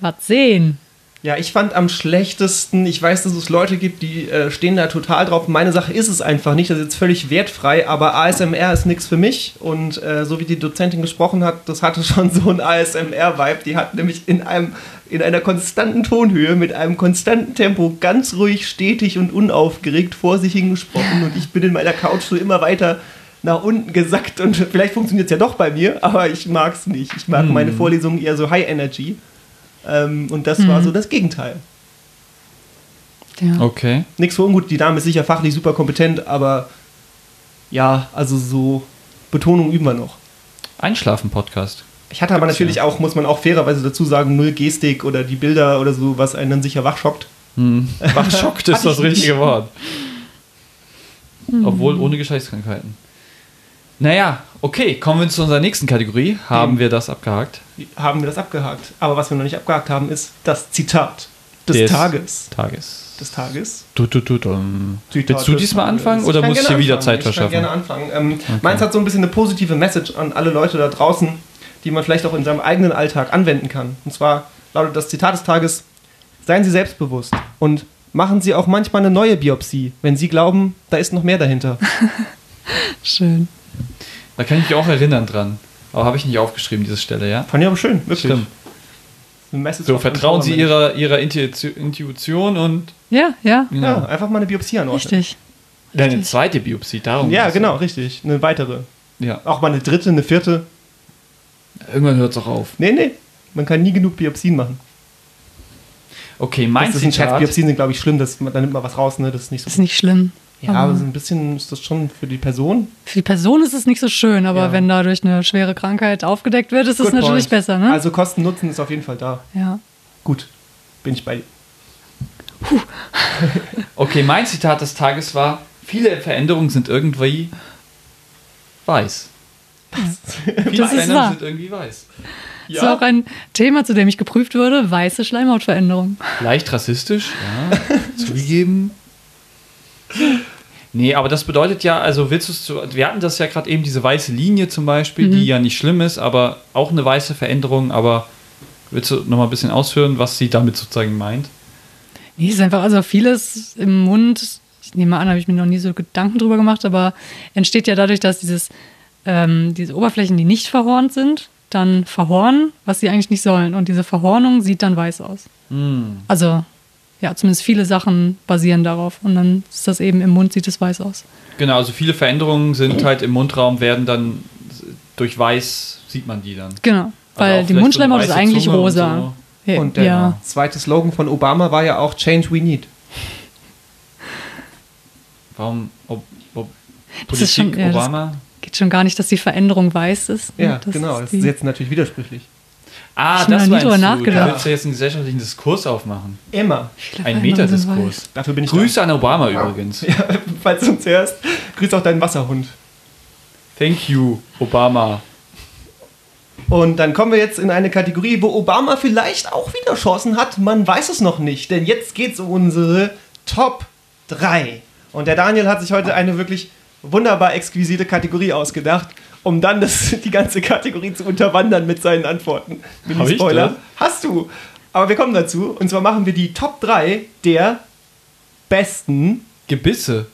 was sehen. Ja, ich fand am schlechtesten, ich weiß, dass es Leute gibt, die äh, stehen da total drauf. Meine Sache ist es einfach nicht, das ist jetzt völlig wertfrei, aber ASMR ist nichts für mich. Und äh, so wie die Dozentin gesprochen hat, das hatte <laughs> schon so einen ASMR-Vibe. Die hat nämlich in, einem, in einer konstanten Tonhöhe, mit einem konstanten Tempo, ganz ruhig, stetig und unaufgeregt vor sich hingesprochen. Und ich bin in meiner Couch so immer weiter nach unten gesackt. Und vielleicht funktioniert es ja doch bei mir, aber ich mag es nicht. Ich mag meine Vorlesungen eher so High Energy. Ähm, und das war so das Gegenteil. Ja. Okay. Nichts für ungut, die Dame ist sicher fachlich super kompetent, aber ja, also so Betonung üben wir noch. Einschlafen-Podcast. Ich hatte aber Gibt's natürlich ja. auch, muss man auch fairerweise dazu sagen, null Gestik oder die Bilder oder so, was einen dann sicher wachschockt. Hm. <laughs> Wachschockt ist das richtige Wort. Obwohl ohne Geschlechtskrankheiten. Naja, okay, kommen wir zu unserer nächsten Kategorie. Haben Dem- wir das abgehakt? Haben wir das abgehakt. Aber was wir noch nicht abgehakt haben, ist das Zitat des, Des Tages. Tages. Des Tages. Du, du, du. Zitat Willst du diesmal anfangen oder du gerne dir wieder. Zeit Ich kann verschaffen? gerne anfangen. Ähm, Meins hat so ein bisschen eine positive Message an alle Leute da draußen, die man vielleicht auch in seinem eigenen Alltag anwenden kann. Und zwar lautet das Zitat des Tages: Seien Sie selbstbewusst und machen Sie auch manchmal eine neue Biopsie, wenn Sie glauben, da ist noch mehr dahinter. <laughs> Schön. Da kann ich mich auch erinnern dran. Aber habe ich nicht aufgeschrieben, diese Stelle, ja? Fand ich aber schön, wirklich. Stimmt. So, vertrauen Sie ihrer, ihrer Intuition und Ja, ja, genau. Ja, einfach mal eine Biopsie anordnen. richtig. Eine zweite Biopsie, darum. Ja, genau, richtig. Eine weitere. Ja. Auch mal eine dritte, eine vierte. Irgendwann hört es auch auf. Nee, nee. Man kann nie genug Biopsien machen. Okay, mein Das ist ein Scherz. Zitat. Biopsien sind, glaube ich, schlimm. Das, da nimmt man was raus, ne? Das ist nicht so. Ist nicht schlimm. Ja, aber so ein bisschen ist das schon für die Person. Für die Person ist es nicht so schön, aber Ja. wenn dadurch eine schwere Krankheit aufgedeckt wird, ist es natürlich point. besser, ne? Also Kosten-Nutzen ist auf jeden Fall da. ja. Gut, bin ich bei dir. <laughs> Okay, mein Zitat des Tages war: Viele Veränderungen sind irgendwie weiß. Viele Das ist Veränderungen sind irgendwie weiß. Das ist auch ein Thema, zu dem ich geprüft wurde: weiße Schleimhautveränderung. Leicht rassistisch, ja, <laughs> zugegeben. Nee, aber das bedeutet ja, also willst du es zu, wir hatten das ja gerade eben, diese weiße Linie zum Beispiel, die ja nicht schlimm ist, aber auch eine weiße Veränderung, aber willst du noch mal ein bisschen ausführen, was sie damit sozusagen meint? Nee, es ist einfach, also vieles im Mund, ich nehme an, habe ich mir noch nie so Gedanken drüber gemacht, aber entsteht ja dadurch, dass dieses, ähm, diese Oberflächen, die nicht verhornt sind, dann verhornen, was sie eigentlich nicht sollen. Und diese Verhornung sieht dann weiß aus. Also, ja, zumindest viele Sachen basieren darauf. Und dann ist das eben im Mund, sieht es weiß aus. Genau, also viele Veränderungen sind halt im Mundraum, werden dann durch weiß, sieht man die dann. Genau, weil auch die Mundschleimhaut so ist eigentlich Zunge und rosa. Ja, Und der ja. zweite Slogan von Obama war ja auch Change We Need. Warum, ob, ob Das ist Politik, schon- ja, das- Obama? geht schon gar nicht, dass die Veränderung weiß ist. Ja, Das genau. ist Das ist jetzt natürlich widersprüchlich. Ah, Ich das nie meinst drüber du. nachgedacht. Du willst ja jetzt einen gesellschaftlichen Diskurs aufmachen. Immer. Ein Metadiskurs. Dafür bin ich Grüße an Obama übrigens. da. <laughs> Falls du uns hörst, grüß auch deinen Wasserhund. Thank you, Obama. Und dann kommen wir jetzt in eine Kategorie, wo Obama vielleicht auch wieder Chancen hat. Man weiß es noch nicht, denn jetzt geht es um unsere Top 3. Und der Daniel hat sich heute eine wirklich wunderbar exquisite Kategorie ausgedacht, um dann das, <laughs> die ganze Kategorie zu unterwandern mit seinen Antworten. Hab ich Mini-Spoiler. das? Hast du. Aber wir kommen dazu. Und zwar machen wir die Top 3 der besten, Gebisse.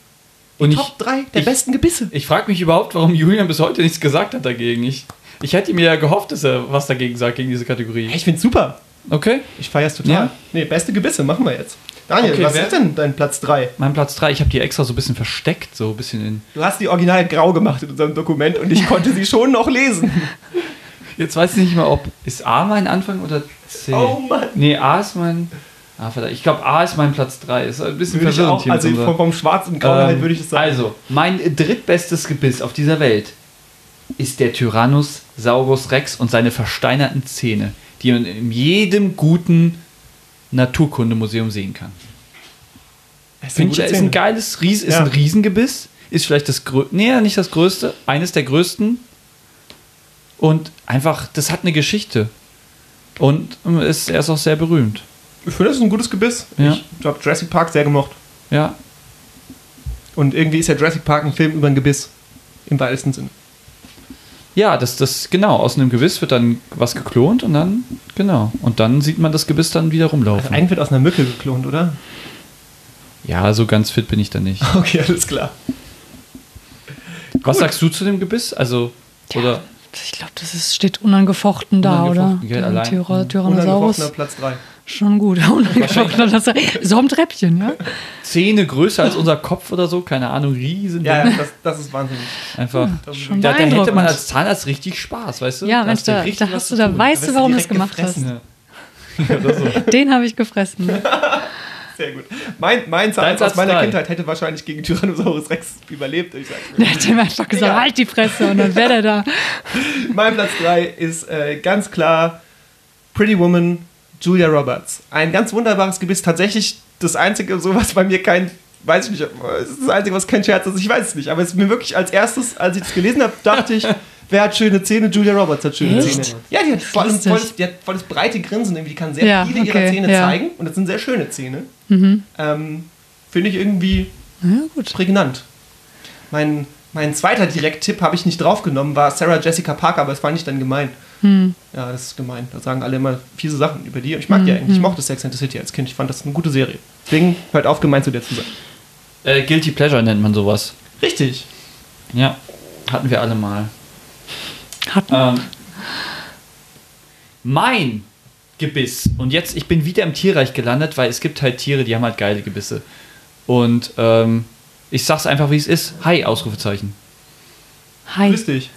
Und ich, Top 3 der ich- besten Gebisse. ich frage mich überhaupt, warum Julian bis heute nichts gesagt hat dagegen. Ich, ich hätte mir ja gehofft, dass er was dagegen sagt, gegen diese Kategorie. Ich find's super. Okay. Ich feier's total. Ja? Nee, beste Gebisse machen wir jetzt. Daniel, Okay, was wer- ist denn dein Platz 3? Mein Platz 3, ich habe die extra so ein bisschen versteckt, so ein bisschen in. Du hast die original grau gemacht in unserem Dokument und ich konnte sie schon noch lesen. <laughs> Jetzt weiß ich nicht mehr, ob. Ist A mein Anfang oder C? Oh Mann. Nee, A ist mein. Ah, verdammt. Ich glaube, A ist mein Platz 3. Ist ein bisschen Würde verwirrend auch, hier also vom, vom Schwarz und Grau halt würde ich das sagen. Also, mein drittbestes Gebiss auf dieser Welt ist der Tyrannosaurus Rex und seine versteinerten Zähne, die in jedem guten Naturkundemuseum sehen kann. Finde ich, ist ein geiles, Ries, ist Ja. ein Riesengebiss, ist vielleicht das größte, nee, nicht das größte, eines der größten. Und einfach, das hat eine Geschichte. Und ähm, ist, er ist auch sehr berühmt. Ich finde, das ist ein gutes Gebiss. Ja. Ich habe Jurassic Park sehr gemocht. Ja, Und irgendwie ist ja Jurassic Park ein Film über ein Gebiss. Im weitesten Sinne. Ja, das, das, genau, aus einem Gebiss wird dann was geklont und dann, genau, und dann sieht man das Gebiss dann wieder rumlaufen. Also eigentlich wird aus einer Mücke geklont, oder? ja, so ganz fit bin ich da nicht. <laughs> Okay, alles klar. Was sagst du zu dem Gebiss? Also, oder Ich glaube, das ist, steht unangefochten da, Unangefochten, oder? gell, allein. Tyra, Mhm. Tyrannosaurus. Unangefochtener Platz 3. Schon gut. So am Treppchen, ja? Zähne größer als unser Kopf oder so, keine Ahnung, riesen. Ja, ja das, das ist wahnsinnig. Einfach. Schon Da, da hätte man als Zahnarzt richtig Spaß, weißt du? Ja, Da Mensch, hast du da, richtig da hast du, da weißt du, warum du es gemacht gefressen. <laughs> Ja. hast. Den habe ich gefressen. ne? <laughs> Sehr gut. Mein, mein Zahnarzt aus meiner. Kindheit hätte wahrscheinlich gegen Tyrannosaurus Rex überlebt. Ich sag's Der mir. hat ihm einfach gesagt, Ja. halt die Fresse und dann wäre der da. <laughs> mein Platz 3 ist äh, ganz klar Pretty Woman Julia Roberts. Ein ganz wunderbares Gebiss. Tatsächlich das einzige, so was bei mir kein, weiß ich nicht, es ist das einzige, was kein Scherz ist. Ich weiß es nicht. Aber es ist mir wirklich als erstes, als ich das gelesen habe, dachte ich, <laughs> wer hat schöne Zähne? Julia Roberts hat schöne Echt? Zähne. Ja, die hat, lustig. volles, die hat volles breite Grinsen. Irgendwie. Die kann sehr Ja, viele ihrer okay, Zähne ja. Mhm. zeigen. Und das sind sehr schöne Zähne. Ähm, Finde ich irgendwie Ja, gut. prägnant. Mein, mein zweiter Direkttipp habe ich nicht draufgenommen, war Sarah Jessica Parker, aber das fand ich dann gemein. Hm. Ja, das ist gemein. Da sagen alle immer fiese Sachen über die. Ich mag die eigentlich. Ich mochte Sex and the City als Kind. Ich fand das eine gute Serie. Deswegen hört auf, gemein zu der zu sein. Äh, Guilty Pleasure nennt man sowas. Richtig. Ja, hatten wir alle mal. Hat Ähm, mein Gebiss, und jetzt, ich bin wieder im Tierreich gelandet, weil es gibt halt Tiere, die haben halt geile Gebisse. Und ähm, ich sag's einfach, wie es ist. Hi, Ausrufezeichen. Hi. Grüß dich.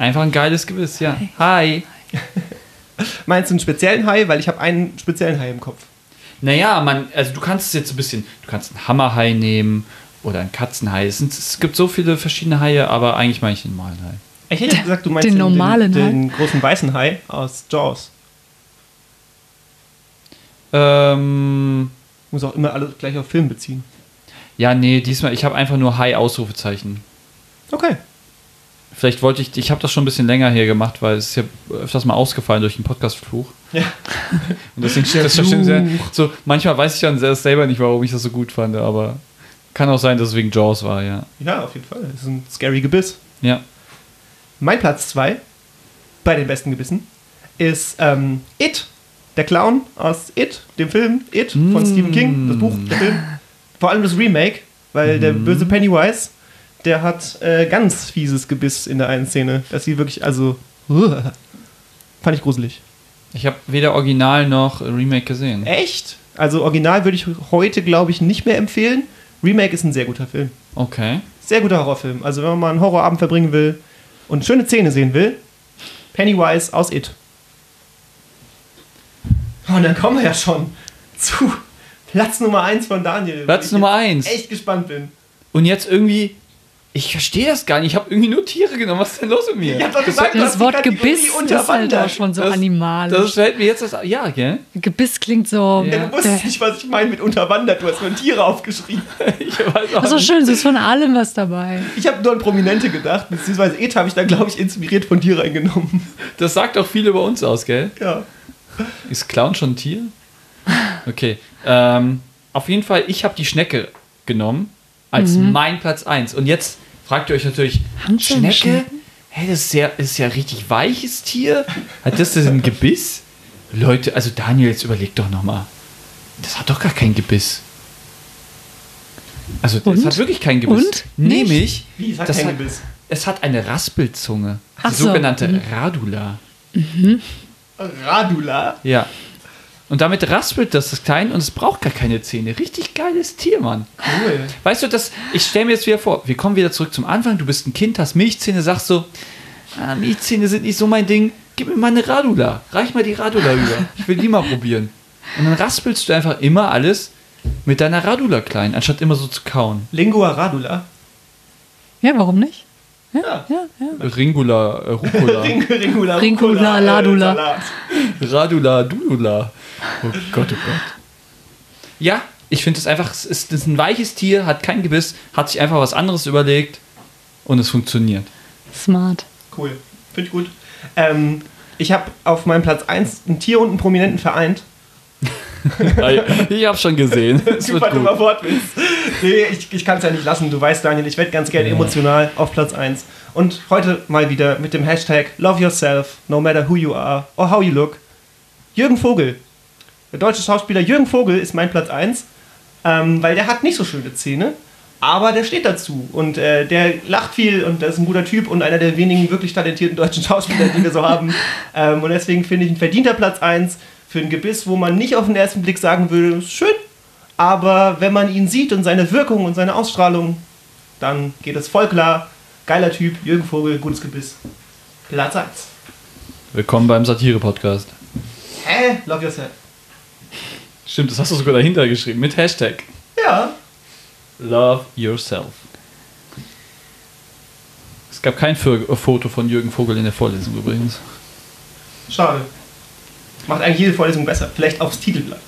Einfach ein geiles Gebiss, ja. Hi. <laughs> Meinst du einen speziellen Hai? Weil ich habe einen speziellen Hai im Kopf. Naja, man, also du kannst es jetzt ein bisschen, du kannst einen Hammerhai nehmen oder einen Katzenhai. Es, sind, es gibt so viele verschiedene Haie, aber eigentlich meine ich den normalen Hai. Ich hätte gesagt, du meinst Den normalen den, Hai. den großen weißen Hai aus Jaws. Ähm, Muss auch immer alles gleich auf Film beziehen. ja, nee, diesmal, ich habe einfach nur Hai-Ausrufezeichen. Okay. Vielleicht wollte ich, ich habe das schon ein bisschen länger her gemacht, weil es ist ja öfters mal ausgefallen durch den Podcast-Fluch. Ja. <laughs> Und deswegen steht das schon sehr, so, manchmal weiß ich dann selber nicht, warum ich das so gut fand, aber kann auch sein, dass es wegen Jaws war, ja. Ja, auf jeden Fall. Das ist ein scary Gebiss. Ja. Mein Platz 2 bei den besten Gebissen ist ähm, It, der Clown aus It, dem Film It von Mm. Stephen King, das Buch, der Film. Vor allem das Remake, weil der böse Pennywise, der hat äh, ganz fieses Gebiss in der einen Szene. Das sieht wirklich, also, uah, fand ich gruselig. Ich habe weder Original noch Remake gesehen. Echt? Also Original würde ich heute, glaube ich, nicht mehr empfehlen. Remake ist ein sehr guter Film. Okay. Sehr guter Horrorfilm. Also wenn man mal einen Horrorabend verbringen will und schöne Szene sehen will, Pennywise aus It. Oh, Und dann kommen wir ja schon zu Platz Nummer 1 von Daniel. Platz Nummer jetzt 1. Echt gespannt bin. Und jetzt irgendwie, ich verstehe das gar nicht. Ich habe irgendwie nur Tiere genommen. Was ist denn los mit mir? Ich hab doch gesagt, du hast Das die Wort Gebiss ist halt unterwandert. auch schon so Das- animalisch. Das fällt mir jetzt erst. Ja, gell? Gebiss klingt so. Ja. Ja, du wusstest nicht, was ich meine mit unterwandert. Du hast nur Tiere aufgeschrieben. <laughs> Ich weiß auch Das ist so schön, es ist von allem was dabei. Ich habe nur an Prominente gedacht, beziehungsweise It habe ich da, glaube ich, inspiriert von dir reingenommen. Das sagt auch viel über uns aus, gell? Ja. Ist Clown schon ein Tier? Okay. Ähm, auf jeden Fall, ich habe die Schnecke genommen als mein Platz 1. Und jetzt fragt ihr euch natürlich, Schnecke? Schnecken? Hey, das ist ja, ist ja ein richtig weiches Tier. Hat das denn ein Gebiss? Leute, also Daniel, jetzt überleg doch nochmal. Das hat doch gar kein Gebiss. Also, das Und? hat wirklich kein Gebiss. Und? Nämlich, Wie, es hat das kein hat, Gebiss. es hat eine Raspelzunge. Die Ach so. sogenannte Radula. Radula. Ja. Und damit raspelt das das Klein und es braucht gar keine Zähne. Richtig geiles Tier, Mann. Cool. Weißt du, das, ich stelle mir jetzt wieder vor, wir kommen wieder zurück zum Anfang. Du bist ein Kind, hast Milchzähne, sagst so, ah, Milchzähne sind nicht so mein Ding. Gib mir mal eine Radula. Reich mal die Radula rüber. Ich will die mal probieren. Und dann raspelst du einfach immer alles mit deiner Radula klein, anstatt immer so zu kauen. Lingua radula. Ja, warum nicht? Ja. Ja, ja. Ringula, äh, Rucola, <laughs> Ring, Ringula, Ringula, Rucola, äh, Ladula. Salat. Radula, Dudula. Oh Gott, oh Gott. Ja, ich finde es einfach, es ist, ist ein weiches Tier, hat kein Gebiss, hat sich einfach was anderes überlegt und es funktioniert. Smart. Cool. Finde ich gut. Ähm, ich habe auf meinem Platz 1 ein Tier und einen Prominenten vereint. <laughs> ich habe schon gesehen. <laughs> Super dummer. Wortwitz. Nee, ich, ich kann es ja nicht lassen. Du weißt, Daniel, ich werde ganz gerne emotional auf Platz 1. Und heute mal wieder mit dem Hashtag Love Yourself, no matter who you are or how you look. Jürgen Vogel. Der deutsche Schauspieler Jürgen Vogel ist mein Platz 1, ähm, weil der hat nicht so schöne Zähne, aber der steht dazu. Und äh, der lacht viel und der ist ein guter Typ und einer der wenigen wirklich talentierten deutschen Schauspieler, die wir so haben. <laughs> Ähm, und deswegen finde ich ein verdienter Platz 1 für ein Gebiss, wo man nicht auf den ersten Blick sagen würde, ist schön, aber wenn man ihn sieht und seine Wirkung und seine Ausstrahlung, dann geht es voll klar. Geiler Typ, Jürgen Vogel, gutes Gebiss. Platz 1. Willkommen beim Satire-Podcast. Hä? Love yourself. Stimmt, das hast du sogar dahinter geschrieben mit Hashtag Ja. Love Yourself. Es gab kein Foto von Jürgen Vogel in der Vorlesung übrigens. Schade. Macht eigentlich jede Vorlesung besser. Vielleicht aufs Titelblatt.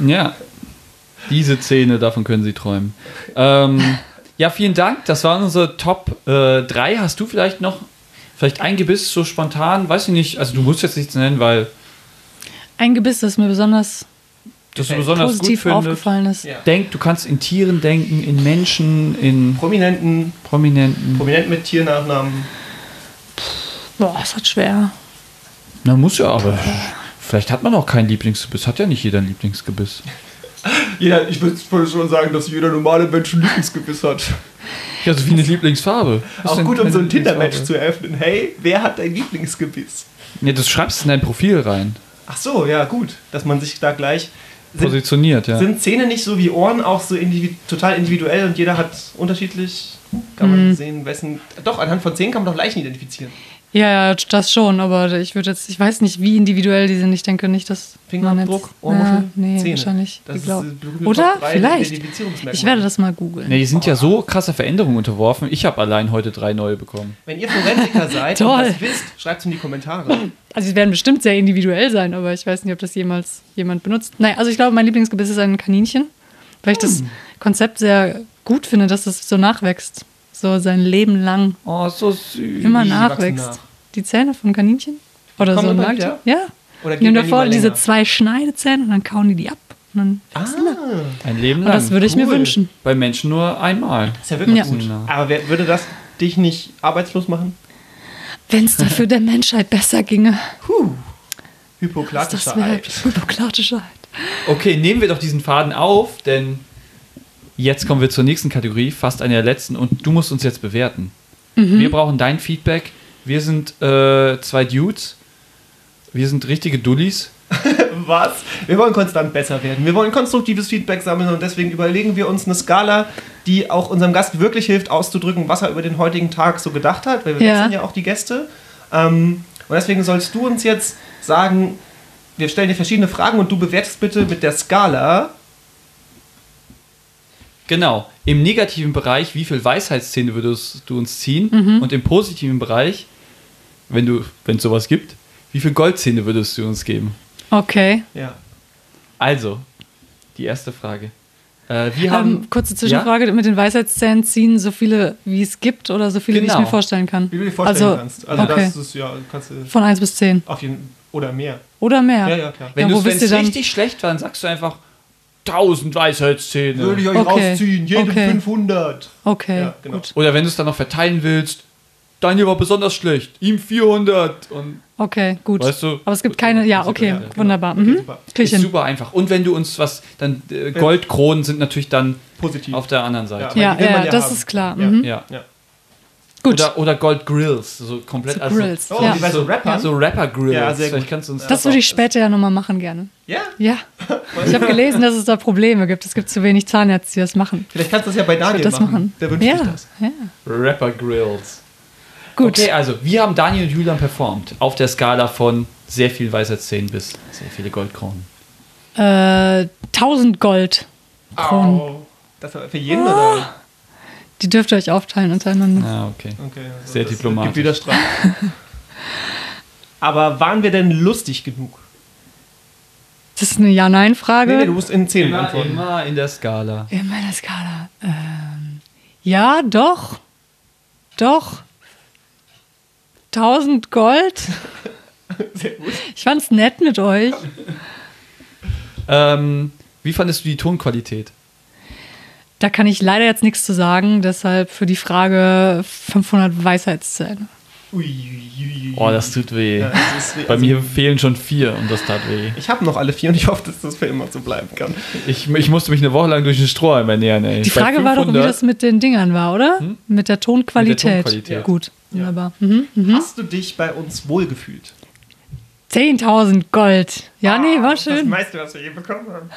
Ja. Diese Szene, davon können Sie träumen. Ähm, ja, vielen Dank. Das waren unsere Top 3. Hast du vielleicht noch vielleicht ein Gebiss so spontan? Weiß ich nicht. Also du musst jetzt nichts nennen, weil Ein Gebiss, das mir besonders das Gefällt. besonders gut positiv findest. aufgefallen ist. Ja. Denk, du kannst in Tieren denken, in Menschen, in Prominenten, Prominenten. Prominenten mit Tiernachnamen. Boah, ist das schwer. Na, muss ja, aber vielleicht hat man auch kein Lieblingsgebiss. Hat ja nicht jeder ein Lieblingsgebiss. <laughs> Jeder, ich würde schon sagen, dass jeder normale Mensch ein Lieblingsgebiss hat. Ja, so wie eine Lieblingsfarbe. Was ist Auch gut, um so ein Tinder-Match zu eröffnen. Hey, wer hat dein Lieblingsgebiss? Ja, das schreibst du in dein Profil rein. Ach so, ja, gut. Dass man sich da gleich. Sind, Positioniert, ja. sind Zähne nicht so wie Ohren auch so individu total individuell und jeder hat unterschiedlich. Kann man sehen, wessen. Doch, anhand von Zähnen kann man doch Leichen identifizieren. Ja, ja, das schon, aber ich würde jetzt, ich weiß nicht, wie individuell die sind. Ich denke nicht, dass Fingerabdruck, Ohrmuschel, ja, nee, Zähne. wahrscheinlich. Das ich ist Oder? Vielleicht. Ich werde das mal googeln. Ne, die sind ja so krasser Veränderungen unterworfen. Ich habe allein heute drei neue bekommen. Wenn ihr Forensiker <laughs> seid und das wisst, schreibt es in die Kommentare. Also, sie werden bestimmt sehr individuell sein, aber ich weiß nicht, ob das jemals jemand benutzt. Nein, also ich glaube, mein Lieblingsgebiss ist ein Kaninchen, weil ich das Konzept sehr gut finde, dass es so nachwächst. So sein Leben lang Oh, so süß. immer nachwächst. nach. Die Zähne von Kaninchen? Oder Kommen so immer Nagel- wieder? Ja. Oder Nimm gehen dir die vor, mal diese zwei Schneidezähne und dann kauen die die ab. Und dann Ah, Ein Leben Und lang. das würde ich mir cool. wünschen. Bei Menschen nur einmal. ist ja wirklich Ja. gut. Ja. Aber wer, würde das dich nicht arbeitslos machen? Wenn es dafür der Menschheit besser ginge, das wäre Eid. hypokratische Eid. Okay, nehmen wir doch diesen Faden auf, denn jetzt kommen wir zur nächsten Kategorie, fast einer der letzten, und du musst uns jetzt bewerten. Wir brauchen dein Feedback. Wir sind äh, zwei Dudes. Wir sind richtige Dullis. <laughs> Was? Wir wollen konstant besser werden. Wir wollen konstruktives Feedback sammeln und deswegen überlegen wir uns eine Skala, die auch unserem Gast wirklich hilft, auszudrücken, was er über den heutigen Tag so gedacht hat, weil wir Ja. wechseln ja auch die Gäste. Ähm, und deswegen sollst du uns jetzt sagen, wir stellen dir verschiedene Fragen und du bewertest bitte mit der Skala. Genau. Im negativen Bereich, wie viel Weisheitszähne würdest du uns ziehen? Mhm. Und im positiven Bereich, wenn du, wenn es sowas gibt, wie viel Goldzähne würdest du uns geben? Okay. Ja. Also, die erste Frage. Äh, wir haben. Ähm, kurze Zwischenfrage mit den Weisheitszähnen ziehen so viele, wie es gibt oder so viele, wie ich Genau. mir vorstellen kann. Wie du dir vorstellen also, kannst. Also okay. das ist ja, kannst du Von 1 bis 10. auf jeden oder mehr. Oder mehr. Ja, ja, klar. Wenn ja, wo du bist es dann? richtig schlecht war, dann sagst du einfach 1000 Weisheitszähne. Würde ich euch Okay. rausziehen, jedem Okay. 500. Okay, Ja, genau. gut. Oder wenn du es dann noch verteilen willst, Daniel war besonders schlecht, ihm 400 und Okay, gut. Weißt du? Aber es gibt keine, ja, Super, okay, ja, genau. wunderbar. Okay, Mhm. super. Ist hin. super einfach. Und wenn du uns was, dann äh, Goldkronen sind natürlich dann Positiv. auf der anderen Seite. Ja. Ja, ja, ja das haben. ist klar. Ja. Mhm. Ja. Gut. Oder, oder Goldgrills, so komplett. So also, Grills, Oh, ja. wie bei so Rappern? So Rapper-Grills. Ja, sehr Vielleicht gut. kannst du uns Das würde ich später ja nochmal machen gerne. Ja? Ja. <laughs> Ich habe gelesen, dass es da Probleme gibt. Es gibt zu wenig Zahnärzte, die das machen. Vielleicht kannst du das ja bei Daniel das machen. machen. Der wünscht ja, sich das. ja. Rapper-Grills. Gut. Okay, also, wir haben Daniel und Julian performt. Auf der Skala von sehr viel Weisheitszähnen bis sehr viele Goldkronen. Äh, 1000 Gold. Kronen. Au. Das war für jeden oder? Die dürft ihr euch aufteilen untereinander. Ah, okay. Okay, also Sehr das diplomatisch. Gibt wieder Strafe. Aber waren wir denn lustig genug? Das ist eine Ja-Nein-Frage. Nee, nee, du musst in 10 Immer, antworten. immer in der Skala. In meiner Skala. Ähm, ja, doch. Doch. 1000 Gold. <laughs> Sehr gut. Ich fand's nett mit euch. Ähm, wie fandest du die Tonqualität? Da kann ich leider jetzt nichts zu sagen, deshalb für die Frage 500 Weisheitszähne. Oh, das tut weh. Ja, das ist- Bei also, mir fehlen schon vier und das tat weh. Ich habe noch alle vier und ich hoffe, dass das für immer so bleiben kann. Ich, ich musste mich eine Woche lang durch den Strohhalm ernähren, ey. Die Frage war doch, wie 500 das mit den Dingern war, oder? Mit der Tonqualität. Mit der Tonqualität. Gut, wunderbar. Mhm. Mhm. Hast du dich bei uns wohlgefühlt? 10.000 Gold. Ja, nee, war Das schön. meiste, was wir je bekommen haben.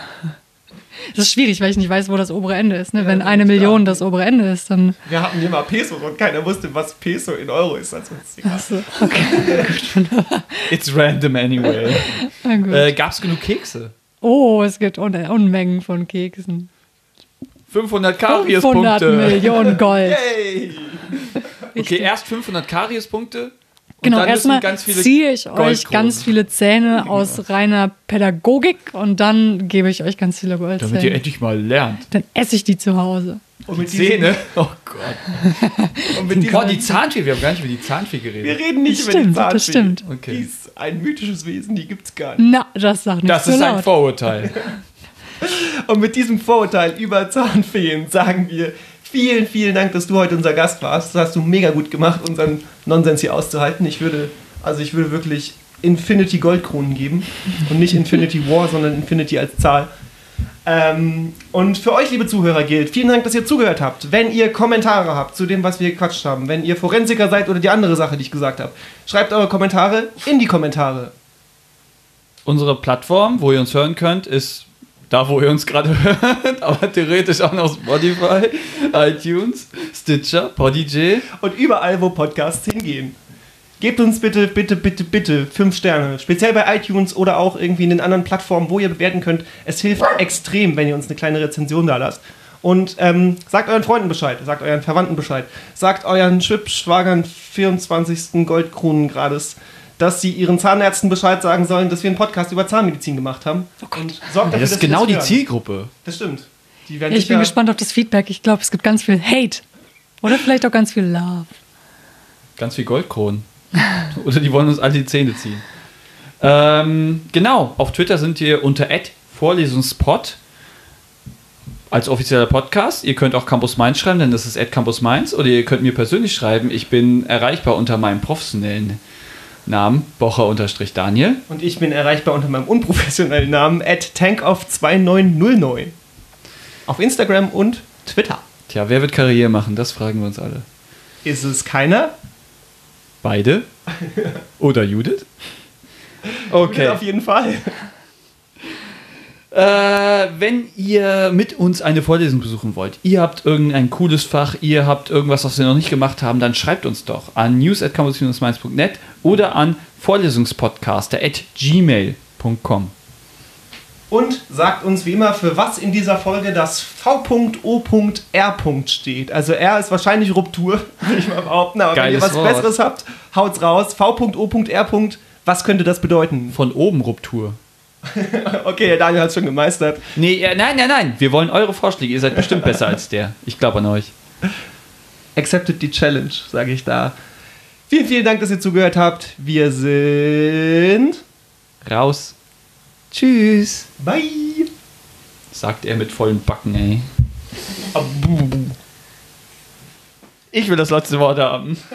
Das ist schwierig, weil ich nicht weiß, wo das obere Ende ist. Ne? Wenn das eine Million klar. das obere Ende ist, dann. Wir hatten hier mal Peso und keiner wusste, was Peso in Euro ist. Also. Achso, okay. <laughs> It's random anyway. <laughs> Äh, Gab es genug Kekse? Oh, es gibt Un Unmengen von Keksen. 500 500 Kariespunkte. Millionen <laughs> Gold. Hey! Okay, erst 500 Kariespunkte. Und Genau, erstmal ganz viele ziehe ich euch ganz viele Zähne aus reiner Pädagogik und dann gebe ich euch ganz viele Damit ihr Goldzähne. endlich mal lernt. Dann esse ich die zu Hause. Und mit Zähne? Oh Gott. <laughs> Und mit diesem, die Zahnfee, wir haben gar nicht über die Zahnfee wir geredet. reden nicht Das über die stimmt, das Zahnfee. stimmt. Okay. Die ist ein mythisches Wesen, die gibt's gar nicht. Na, das sagt nicht Das so ist ein laut. Vorurteil. <laughs> Und mit diesem Vorurteil über Zahnfeen sagen wir vielen, vielen Dank, dass du heute unser Gast warst. Das hast du mega gut gemacht, unseren Nonsens hier auszuhalten. Ich würde, also ich würde wirklich Infinity Goldkronen geben. Und nicht Infinity War, sondern Infinity als Zahl. Ähm, und für euch, liebe Zuhörer, gilt, vielen Dank, dass ihr zugehört habt. Wenn ihr Kommentare habt zu dem, was wir gequatscht haben, wenn ihr Forensiker seid oder die andere Sache, die ich gesagt habe, schreibt eure Kommentare in die Kommentare. Unsere Plattform, wo ihr uns hören könnt, ist da, wo ihr uns gerade <laughs> hört, aber theoretisch auch noch Spotify, iTunes, Stitcher, Podigy. Und überall, wo Podcasts hingehen. Gebt uns bitte, bitte, bitte, bitte fünf Sterne. Speziell bei iTunes oder auch irgendwie in den anderen Plattformen, wo ihr bewerten könnt. Es hilft extrem, wenn ihr uns eine kleine Rezension da lasst. Und ähm, sagt euren Freunden Bescheid, sagt euren Verwandten Bescheid, sagt euren Schwibschwagern 24. Goldkronengrades, dass sie ihren Zahnärzten Bescheid sagen sollen, dass wir einen Podcast über Zahnmedizin gemacht haben. Oh Gott. Und sorgt dafür, Ja, das ist genau die hören. Zielgruppe. Das stimmt. Die werden Ich bin gespannt auf das Feedback. Ich glaube, es gibt ganz viel Hate. Oder vielleicht auch ganz viel Love. Ganz viel Goldkronen. <laughs> Oder die wollen uns alle die Zähne ziehen. Ähm, genau, auf Twitter sind wir unter Vorlesungspod als offizieller Podcast. Ihr könnt auch Campus Mainz schreiben, denn das ist Campus Mainz. Oder ihr könnt mir persönlich schreiben. Ich bin erreichbar unter meinem professionellen Namen, Bocher-Daniel. Und ich bin erreichbar unter meinem unprofessionellen Namen at tankoff2909. Auf Instagram und Twitter. Tja, wer wird Karriere machen? Das fragen wir uns alle. Ist es keiner? Beide? <laughs> Oder Judith? Okay. Auf jeden Fall. Äh, wenn ihr mit uns eine Vorlesung besuchen wollt, ihr habt irgendein cooles Fach, ihr habt irgendwas, was wir noch nicht gemacht haben, dann schreibt uns doch an news.campus-mainz.net oder an vorlesungspodcaster at gmail.com. Und sagt uns wie immer, für was in dieser Folge das V.O.R. steht. Also R ist wahrscheinlich Ruptur, <laughs> würde ich mal behaupten. Aber wenn ihr Geiles was Wort. Besseres habt, haut's raus. V.O.R. Was könnte das bedeuten? Von oben Ruptur. <laughs> Okay, der Daniel hat es schon gemeistert. Nee, ja, nein, nein, nein. Wir wollen eure Vorschläge. Ihr seid bestimmt besser als der. Ich glaube an euch. Accepted die Challenge, sage ich da. Vielen, vielen Dank, dass ihr zugehört habt. Wir sind. Raus. Tschüss. Bye. Sagt er mit vollen Backen, ey. Ich will das letzte Wort haben. <laughs>